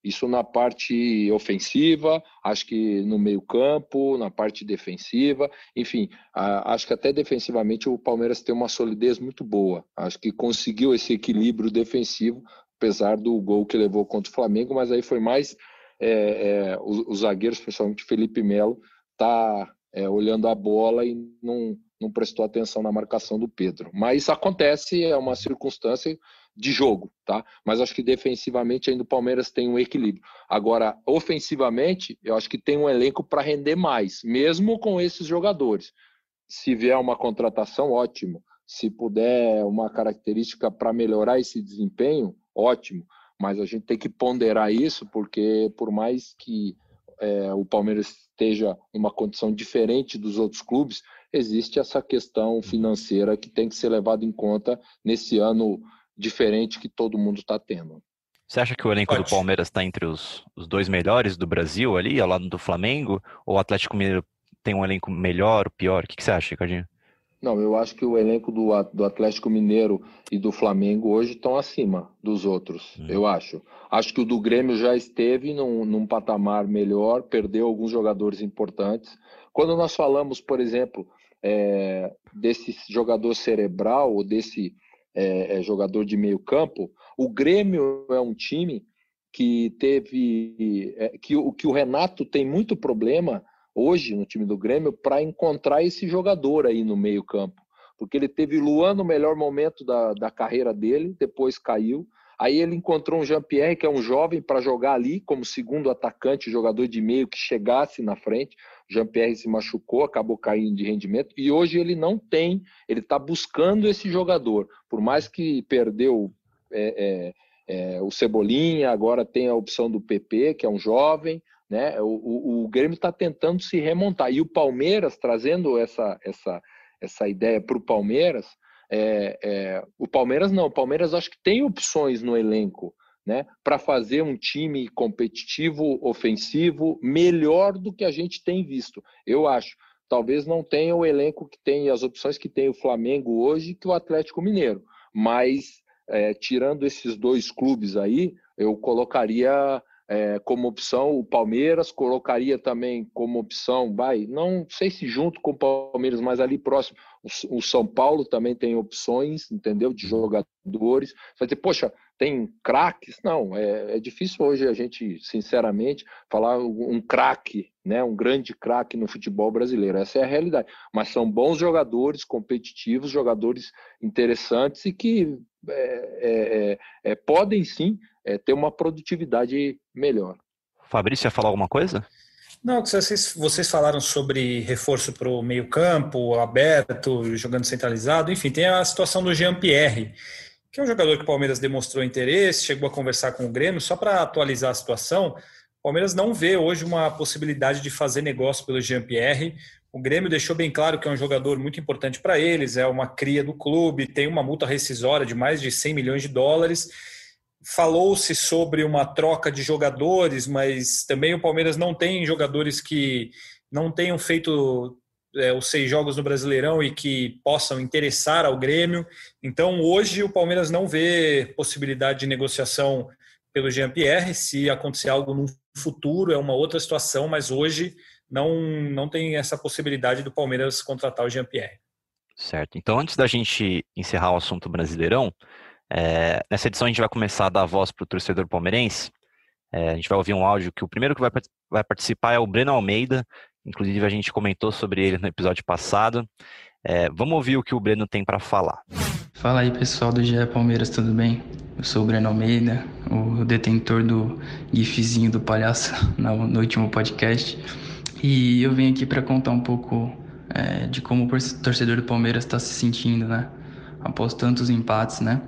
Isso na parte ofensiva, acho que no meio-campo, na parte defensiva, enfim, acho que até defensivamente o Palmeiras tem uma solidez muito boa. Acho que conseguiu esse equilíbrio defensivo, apesar do gol que levou contra o Flamengo, mas aí foi mais é, é, os, os, zagueiros, principalmente Felipe Melo, tá é, olhando a bola e não, não prestou atenção na marcação do Pedro. Mas isso acontece, é uma circunstância de jogo, tá? Mas acho que defensivamente ainda o Palmeiras tem um equilíbrio. Agora, ofensivamente, eu acho que tem um elenco para render mais, mesmo com esses jogadores. Se vier uma contratação, ótimo. Se puder uma característica para melhorar esse desempenho, ótimo mas a gente tem que ponderar isso, porque por mais que é, o Palmeiras esteja uma condição diferente dos outros clubes, existe essa questão financeira que tem que ser levada em conta nesse ano diferente que todo mundo está tendo. Você acha que o elenco Pode. do Palmeiras está entre os, os dois melhores do Brasil ali, ao lado do Flamengo? Ou o Atlético Mineiro tem um elenco melhor, pior? O que, que você acha, Ricardinho? Não, eu acho que o elenco do, do Atlético Mineiro e do Flamengo hoje estão acima dos outros, hum. eu acho. Acho que o do Grêmio já esteve num, num patamar melhor, perdeu alguns jogadores importantes. Quando nós falamos, por exemplo, é, desse jogador cerebral ou desse é, é, jogador de meio campo, o Grêmio é um time que teve é, que, que o Renato tem muito problema hoje no time do Grêmio para encontrar esse jogador aí no meio-campo. Porque ele teve Luan no melhor momento da, da carreira dele, depois caiu. Aí ele encontrou um Jean-Pierre, que é um jovem, para jogar ali como segundo atacante, jogador de meio que chegasse na frente. Jean-Pierre se machucou, acabou caindo de rendimento. E hoje ele não tem, ele está buscando esse jogador. Por mais que perdeu é, é, é, o Cebolinha, agora tem a opção do PP, que é um jovem. Né? O, o, o Grêmio está tentando se remontar. E o Palmeiras, trazendo essa, essa, essa ideia para o Palmeiras, é, é, o Palmeiras não, o Palmeiras acho que tem opções no elenco né, para fazer um time competitivo, ofensivo, melhor do que a gente tem visto. Eu acho. Talvez não tenha o elenco que tem, as opções que tem o Flamengo hoje que o Atlético Mineiro. Mas, é, tirando esses dois clubes aí, eu colocaria é, como opção. O Palmeiras colocaria também como opção, vai, não sei se junto com o Palmeiras, mas ali próximo. O, o São Paulo também tem opções, entendeu? De jogadores. Vai dizer, poxa, tem craques? Não, é, é, difícil hoje a gente, sinceramente, falar um craque, né? Um grande craque no futebol brasileiro. Essa é a realidade. Mas são bons jogadores, competitivos, jogadores interessantes e que é, é, é, é podem sim é, ter uma produtividade melhor. Fabrício, ia falar alguma coisa? Não, vocês, vocês falaram sobre reforço para o meio-campo, aberto, jogando centralizado, enfim, tem a situação do Jean-Pierre, que é um jogador que o Palmeiras demonstrou interesse, chegou a conversar com o Grêmio, só para atualizar a situação. O Palmeiras não vê hoje uma possibilidade de fazer negócio pelo Jean-Pierre. O Grêmio deixou bem claro que é um jogador muito importante para eles, é uma cria do clube, tem uma multa rescisória de mais de 100 milhões de dólares. Falou-se sobre uma troca de jogadores, mas também o Palmeiras não tem jogadores que não tenham feito é, os seis jogos no Brasileirão e que possam interessar ao Grêmio. Então, hoje, o Palmeiras não vê possibilidade de negociação pelo Jean-Pierre. Se acontecer algo no futuro, é uma outra situação, mas hoje não, não tem essa possibilidade do Palmeiras contratar o Jean-Pierre. Certo. Então, antes da gente encerrar o assunto brasileirão, é, nessa edição a gente vai começar a dar voz para o torcedor palmeirense. É, a gente vai ouvir um áudio que o primeiro que vai, vai participar é o Breno Almeida. Inclusive, a gente comentou sobre ele no episódio passado. É, vamos ouvir o que o Breno tem para falar. Fala aí, pessoal do GE Palmeiras, tudo bem? Eu sou o Breno Almeida, o detentor do gifzinho do palhaço no último podcast. E eu vim aqui para contar um pouco é, de como o torcedor do Palmeiras está se sentindo, né? Após tantos empates, né?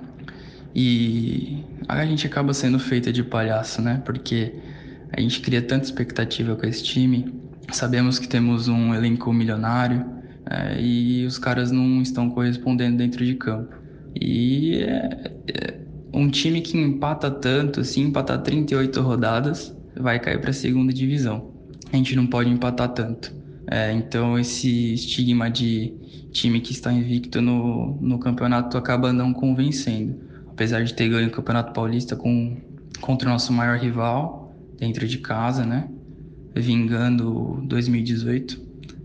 E a gente acaba sendo feita de palhaço, né? Porque a gente cria tanta expectativa com esse time, sabemos que temos um elenco milionário é, e os caras não estão correspondendo dentro de campo. E é, é, um time que empata tanto, assim, empatar 38 rodadas, vai cair para a segunda divisão a gente não pode empatar tanto. É, então esse estigma de time que está invicto no, no campeonato acaba não convencendo. Apesar de ter ganho o Campeonato Paulista com, contra o nosso maior rival, dentro de casa, né? Vingando 2018,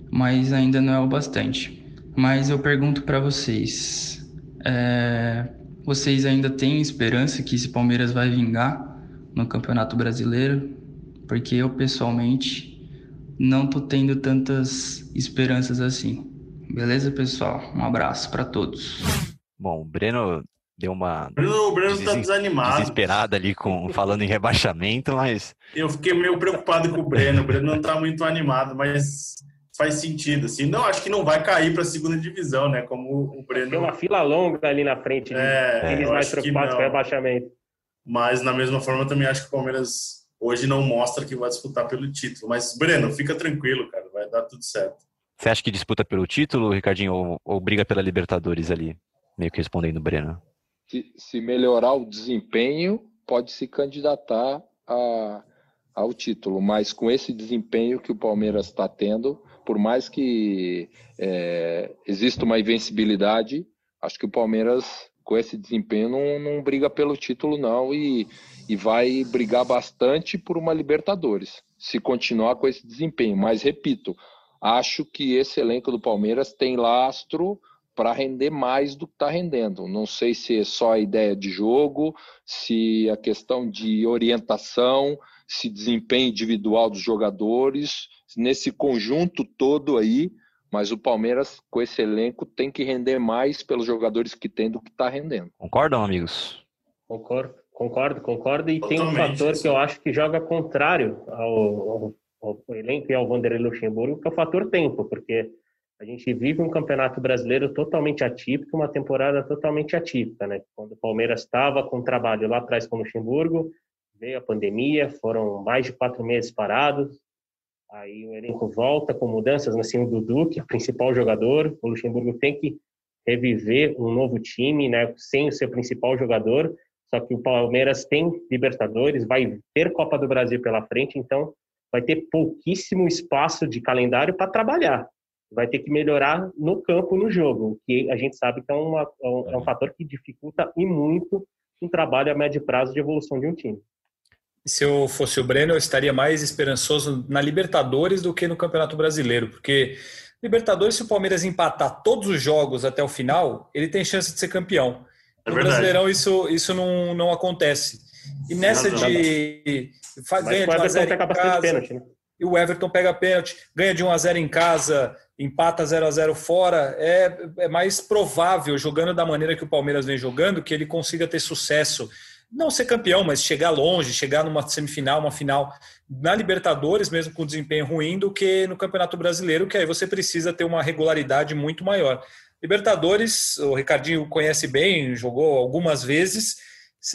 mas ainda não é o bastante. Mas eu pergunto para vocês: é, vocês ainda têm esperança que esse Palmeiras vai vingar no Campeonato Brasileiro? Porque eu pessoalmente não tô tendo tantas esperanças assim. Beleza, pessoal? Um abraço para todos. Bom, o Breno deu uma Breno, o Breno tá desanimado. desesperada ali com falando em rebaixamento, mas eu fiquei meio preocupado com o Breno. O Breno não tá muito animado, mas faz sentido assim. Não, acho que não vai cair para a segunda divisão, né? Como o Breno Tem uma fila longa ali na frente, é, eles mais preocupados com o rebaixamento. Mas na mesma forma também acho que o Palmeiras hoje não mostra que vai disputar pelo título. Mas, Breno, fica tranquilo, cara, vai dar tudo certo. Você acha que disputa pelo título, Ricardinho, ou, ou briga pela Libertadores ali? Meio que respondendo Breno. Se, se melhorar o desempenho, pode se candidatar a, ao título, mas com esse desempenho que o Palmeiras está tendo, por mais que é, exista uma invencibilidade, acho que o Palmeiras com esse desempenho não, não briga pelo título não e, e vai brigar bastante por uma Libertadores, se continuar com esse desempenho. Mas repito, acho que esse elenco do Palmeiras tem lastro para render mais do que está rendendo. Não sei se é só a ideia de jogo, se a questão de orientação, se desempenho individual dos jogadores, nesse conjunto todo aí, mas o Palmeiras, com esse elenco, tem que render mais pelos jogadores que tem do que está rendendo. Concordam, amigos? Concordo, concordo, concordo. E Totalmente, tem um fator que eu acho que joga contrário ao, ao, ao elenco e ao Vanderlei Luxemburgo, que é o fator tempo, porque a gente vive um campeonato brasileiro totalmente atípico, uma temporada totalmente atípica, né? Quando o Palmeiras estava com trabalho lá atrás com o Luxemburgo, veio a pandemia, foram mais de quatro meses parados, Aí o elenco volta com mudanças, assim, o Dudu, que é o principal jogador, o Luxemburgo tem que reviver um novo time, né, sem o seu principal jogador, só que o Palmeiras tem Libertadores, vai ter Copa do Brasil pela frente, então vai ter pouquíssimo espaço de calendário para trabalhar. Vai ter que melhorar no campo, no jogo, que a gente sabe que é, uma, é um, é um fator que dificulta e muito um trabalho a médio prazo de evolução de um time se eu fosse o Breno, eu estaria mais esperançoso na Libertadores do que no Campeonato Brasileiro, porque Libertadores, se o Palmeiras empatar todos os jogos até o final, ele tem chance de ser campeão. É no Brasileirão isso, isso não, não acontece. E nessa de faz, ganha de 1 a 0 em casa, pênalti, né? e o Everton pega pênalti, ganha de 1 a 0 em casa, empata 0 a 0 fora, é, é mais provável jogando da maneira que o Palmeiras vem jogando que ele consiga ter sucesso não ser campeão, mas chegar longe, chegar numa semifinal, uma final na Libertadores, mesmo com desempenho ruim, do que no Campeonato Brasileiro, que aí você precisa ter uma regularidade muito maior. Libertadores, o Ricardinho conhece bem, jogou algumas vezes.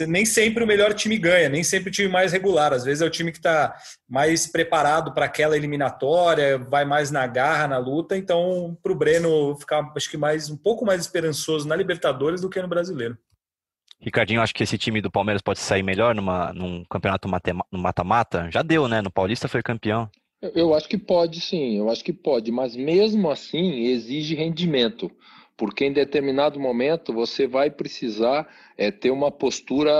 nem sempre o melhor time ganha, nem sempre o time mais regular. Às vezes é o time que está mais preparado para aquela eliminatória, vai mais na garra, na luta. Então, para o Breno ficar, acho que mais um pouco mais esperançoso na Libertadores do que no Brasileiro. Ricardinho, acho que esse time do Palmeiras pode sair melhor numa, num campeonato mata-mata. Já deu, né? No Paulista foi campeão. Eu acho que pode, sim. Eu acho que pode, mas mesmo assim exige rendimento porque em determinado momento você vai precisar é, ter uma postura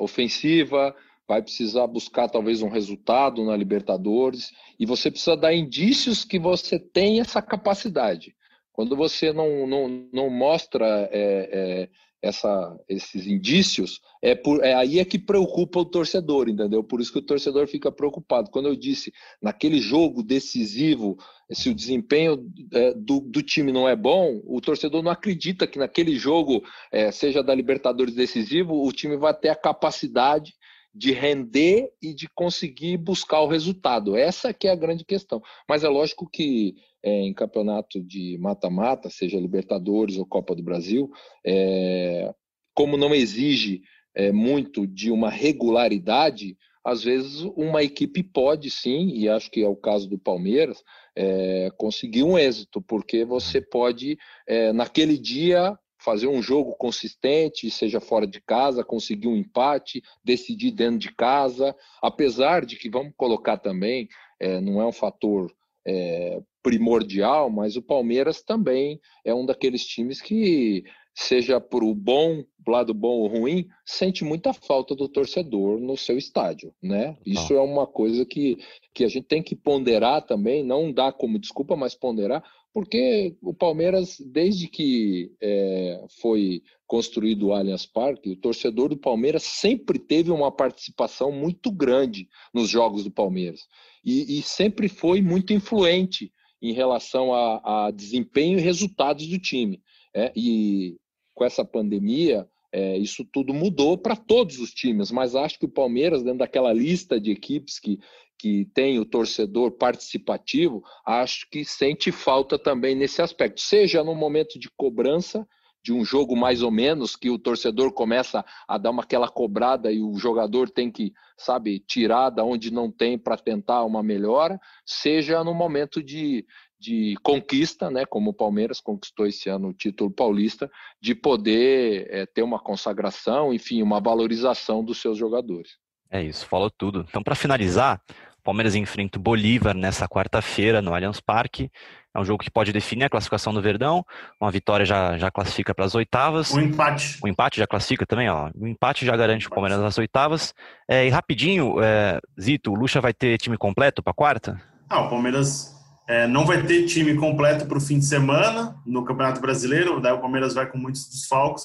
ofensiva, vai precisar buscar talvez um resultado na Libertadores, e você precisa dar indícios que você tem essa capacidade. Quando você não, não, não mostra é, é, essa, esses indícios, é, por, é aí é que preocupa o torcedor, entendeu? Por isso que o torcedor fica preocupado. Quando eu disse naquele jogo decisivo, se o desempenho é, do, do, time não é bom, o torcedor não acredita que naquele jogo, é, seja da Libertadores decisivo, o time vai ter a capacidade de render e de conseguir buscar o resultado. Essa que é a grande questão. Mas é lógico que é, em campeonato de mata-mata, seja Libertadores ou Copa do Brasil, é, como não exige é, muito de uma regularidade, às vezes uma equipe pode sim, e acho que é o caso do Palmeiras, é, conseguir um êxito, porque você pode, é, naquele dia, fazer um jogo consistente, seja fora de casa, conseguir um empate, decidir dentro de casa, apesar de que, vamos colocar também, é, não é um fator é, primordial, mas o Palmeiras também é um daqueles times que, seja por o bom, lado bom ou ruim, sente muita falta do torcedor no seu estádio, né? Isso é uma coisa que, que a gente tem que ponderar também, não dá como desculpa, mas ponderar, porque o Palmeiras, desde que é, foi construído o Allianz Parque, o torcedor do Palmeiras sempre teve uma participação muito grande nos jogos do Palmeiras e, e sempre foi muito influente em relação a, a desempenho e resultados do time. É, e com essa pandemia, é, isso tudo mudou para todos os times, mas acho que o Palmeiras, dentro daquela lista de equipes que que tem o torcedor participativo, acho que sente falta também nesse aspecto, seja no momento de cobrança de um jogo mais ou menos que o torcedor começa a dar uma aquela cobrada e o jogador tem que, sabe, tirar da onde não tem para tentar uma melhora, seja no momento de, de conquista, né, como o Palmeiras conquistou esse ano o título paulista, de poder é, ter uma consagração, enfim, uma valorização dos seus jogadores. É isso, falou tudo. Então, para finalizar, o Palmeiras enfrenta o Bolívar nessa quarta-feira no Allianz Parque. É um jogo que pode definir a classificação do Verdão. Uma vitória já, já classifica para as oitavas. O empate. O empate já classifica também, ó. O empate já garante o, Palmeiras nas oitavas. É, e rapidinho, é, Zito, o Lucha vai ter time completo para quarta? Ah, o Palmeiras é, não vai ter time completo para o fim de semana no Campeonato Brasileiro. Daí o Palmeiras vai com muitos desfalques.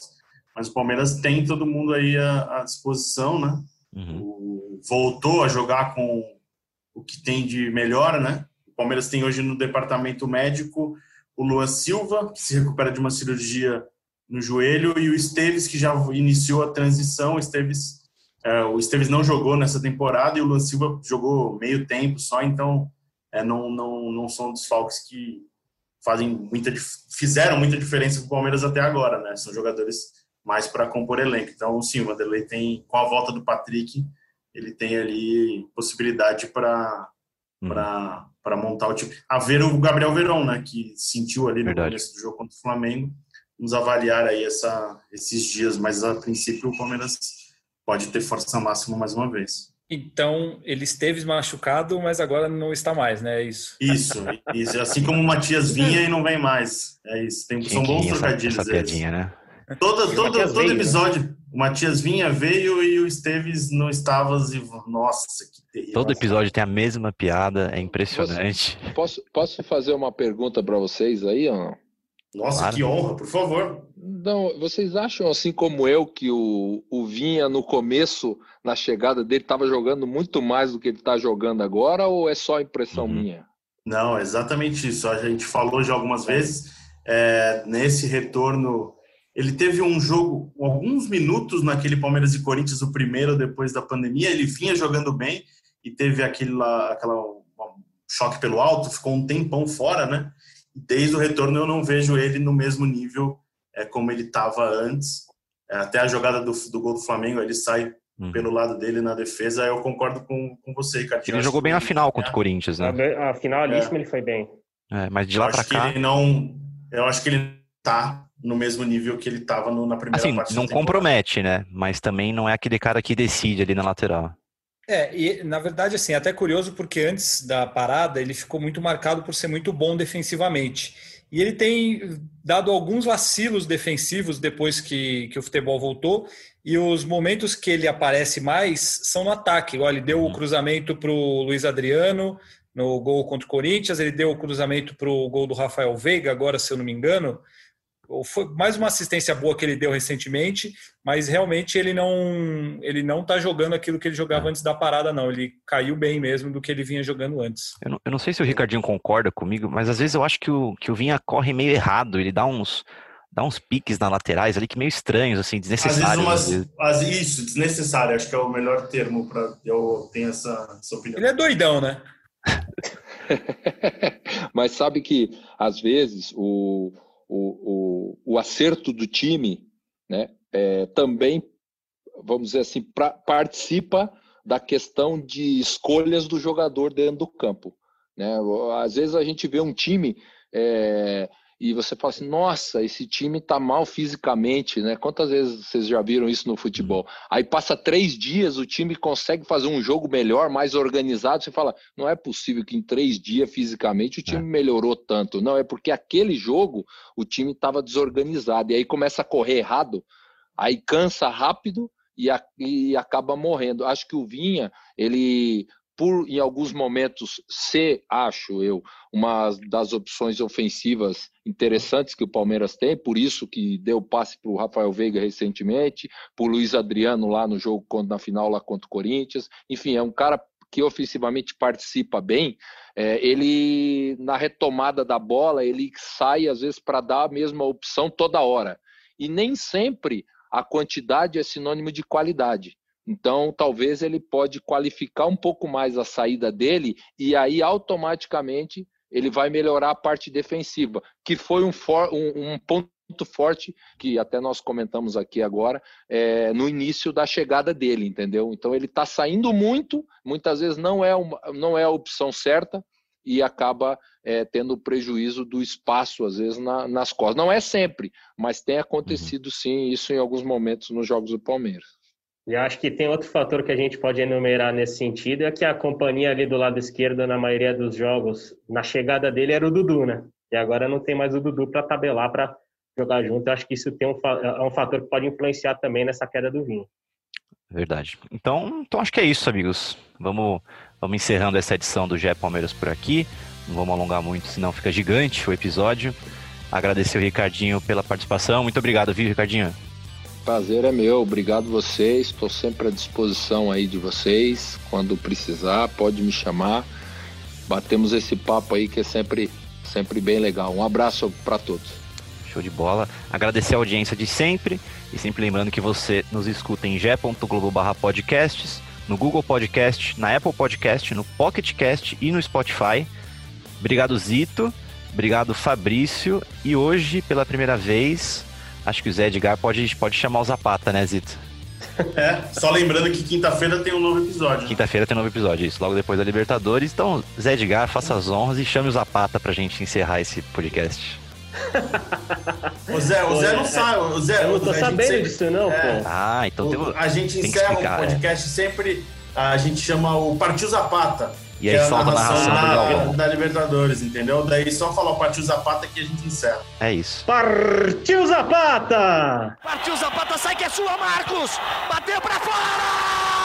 Mas o Palmeiras tem todo mundo aí à, à disposição, né? Uhum. O, voltou a jogar com o que tem de melhor, né? O Palmeiras tem hoje no departamento médico o Luan Silva, que se recupera de uma cirurgia no joelho, e o Esteves, que já iniciou a transição. O Esteves, é, o Esteves não jogou nessa temporada e o Luan Silva jogou meio tempo só, então é, não, não, não são desfalques que fazem muita, fizeram muita diferença para o Palmeiras até agora, né? São jogadores mais para compor elenco. Então, sim, o Vanderlei tem, com a volta do Patrick, ele tem ali possibilidade para uhum. para montar o time. A ver o Gabriel Verão, né, que sentiu ali no começo do jogo contra o Flamengo. Vamos avaliar aí essa, esses dias, mas a princípio o Palmeiras pode ter força máxima mais uma vez. Então, ele esteve machucado, mas agora não está mais, né? É isso. Isso, isso. Assim como o Matias vinha e não vem mais. É isso. Tem, são bons trocadilhos. Essa, essa piadinha, né? Todo, todo, todo veio, né? episódio, né? o Matias vinha, veio e o Esteves não estava. E... Nossa, que terrível. Todo episódio tem a mesma piada, é impressionante. Posso, posso fazer uma pergunta para vocês aí ou não? Nossa, claro. que honra, por favor. Não, vocês acham, assim como eu, que o, o Vinha, no começo, na chegada dele, estava jogando muito mais do que ele está jogando agora, ou é só impressão uhum. minha? Não, é exatamente isso. A gente falou já algumas vezes, é, nesse retorno ele teve um jogo, alguns minutos naquele Palmeiras e Corinthians, o primeiro depois da pandemia. Ele vinha jogando bem e teve aquele aquela um choque pelo alto, ficou um tempão fora, né? Desde o retorno eu não vejo ele no mesmo nível é, como ele estava antes. É, até a jogada do, do gol do Flamengo, ele sai uhum. pelo lado dele na defesa. Eu concordo com, com você, cara. Ele jogou bem na final contra o Corinthians, né? A, a finalíssima é. ele foi bem. É, mas de lá para cá. ele não, eu acho que ele tá no mesmo nível que ele tava no, na primeira assim, parte. Não compromete, né? Mas também não é aquele cara que decide ali na lateral. É, e na verdade, assim, até curioso porque antes da parada ele ficou muito marcado por ser muito bom defensivamente. E ele tem dado alguns vacilos defensivos depois que, que o futebol voltou. E os momentos que ele aparece mais são no ataque. Igual ele deu o uhum. cruzamento para o Luiz Adriano no gol contra o Corinthians, ele deu o cruzamento para o gol do Rafael Veiga, agora, se eu não me engano foi mais uma assistência boa que ele deu recentemente, mas realmente ele não ele não está jogando aquilo que ele jogava é. antes da parada, não. Ele caiu bem mesmo do que ele vinha jogando antes. Eu não, eu não sei se o Ricardinho concorda comigo, mas às vezes eu acho que o, que o Vinha corre meio errado. Ele dá uns, dá uns piques na laterais ali que meio estranhos, assim, desnecessários. Às vezes, umas, às vezes. isso, desnecessário, acho que é o melhor termo para eu tenho essa, essa opinião. Ele é doidão, né? mas sabe que às vezes o o, o, o acerto do time, né, é, também, vamos dizer assim, pra, participa da questão de escolhas do jogador dentro do campo. Né? Às vezes a gente vê um time é, e você fala assim, nossa, esse time tá mal fisicamente, né? Quantas vezes vocês já viram isso no futebol? Aí passa três dias, o time consegue fazer um jogo melhor, mais organizado, você fala, não é possível que em três dias, fisicamente, o time é. melhorou tanto. Não, é porque aquele jogo o time estava desorganizado, e aí começa a correr errado, aí cansa rápido e, e acaba morrendo. Acho que o Vinha, ele por em alguns momentos ser, acho eu, uma das opções ofensivas interessantes que o Palmeiras tem, por isso que deu passe para o Rafael Veiga recentemente, para o Luiz Adriano lá no jogo na final lá contra o Corinthians, enfim, é um cara que ofensivamente participa bem, é, ele na retomada da bola ele sai às vezes para dar a mesma opção toda hora e nem sempre a quantidade é sinônimo de qualidade. Então, talvez ele pode qualificar um pouco mais a saída dele e aí automaticamente ele vai melhorar a parte defensiva, que foi um, for, um, um ponto forte que até nós comentamos aqui agora é, no início da chegada dele, entendeu? Então ele está saindo muito, muitas vezes não é uma, não é a opção certa e acaba é, tendo prejuízo do espaço às vezes na, nas costas. Não é sempre, mas tem acontecido uhum. sim isso em alguns momentos nos jogos do Palmeiras. E acho que tem outro fator que a gente pode enumerar nesse sentido, é que a companhia ali do lado esquerdo, na maioria dos jogos, na chegada dele era o Dudu, né? E agora não tem mais o Dudu para tabelar, para jogar junto. Eu acho que isso tem um, é um fator que pode influenciar também nessa queda do vinho. Verdade. Então, então acho que é isso, amigos. Vamos, vamos encerrando essa edição do GE Palmeiras por aqui. Não vamos alongar muito, senão fica gigante o episódio. Agradecer o Ricardinho pela participação. Muito obrigado, viu, Ricardinho? Prazer é meu, obrigado vocês. Estou sempre à disposição aí de vocês. Quando precisar, pode me chamar. Batemos esse papo aí que é sempre, sempre bem legal. Um abraço para todos. Show de bola. Agradecer a audiência de sempre e sempre lembrando que você nos escuta em g.globo/podcasts, no Google Podcast, na Apple Podcast, no Pocket Cast e no Spotify. Obrigado Zito, obrigado Fabrício e hoje pela primeira vez Acho que o Zé Edgar pode, pode chamar o Zapata, né, Zito? É, só lembrando que quinta-feira tem um novo episódio. Né? Quinta-feira tem um novo episódio, isso, logo depois da Libertadores. Então, Zé Edgar, faça as honras e chame o Zapata pra gente encerrar esse podcast. o Zé, o Zé não sabe. O Zé, eu não tô sabendo sempre, disso, não, é, pô. Ah, então o, tem, A gente encerra o é. podcast é. sempre. A gente chama o Partiu Zapata. E aí é solta a narração, narração da, da, Libertadores, entendeu? Daí só falar Partiu Zapata que a gente encerra. É isso. Partiu Zapata! Partiu Zapata, sai que é sua, Marcos! Bateu pra fora!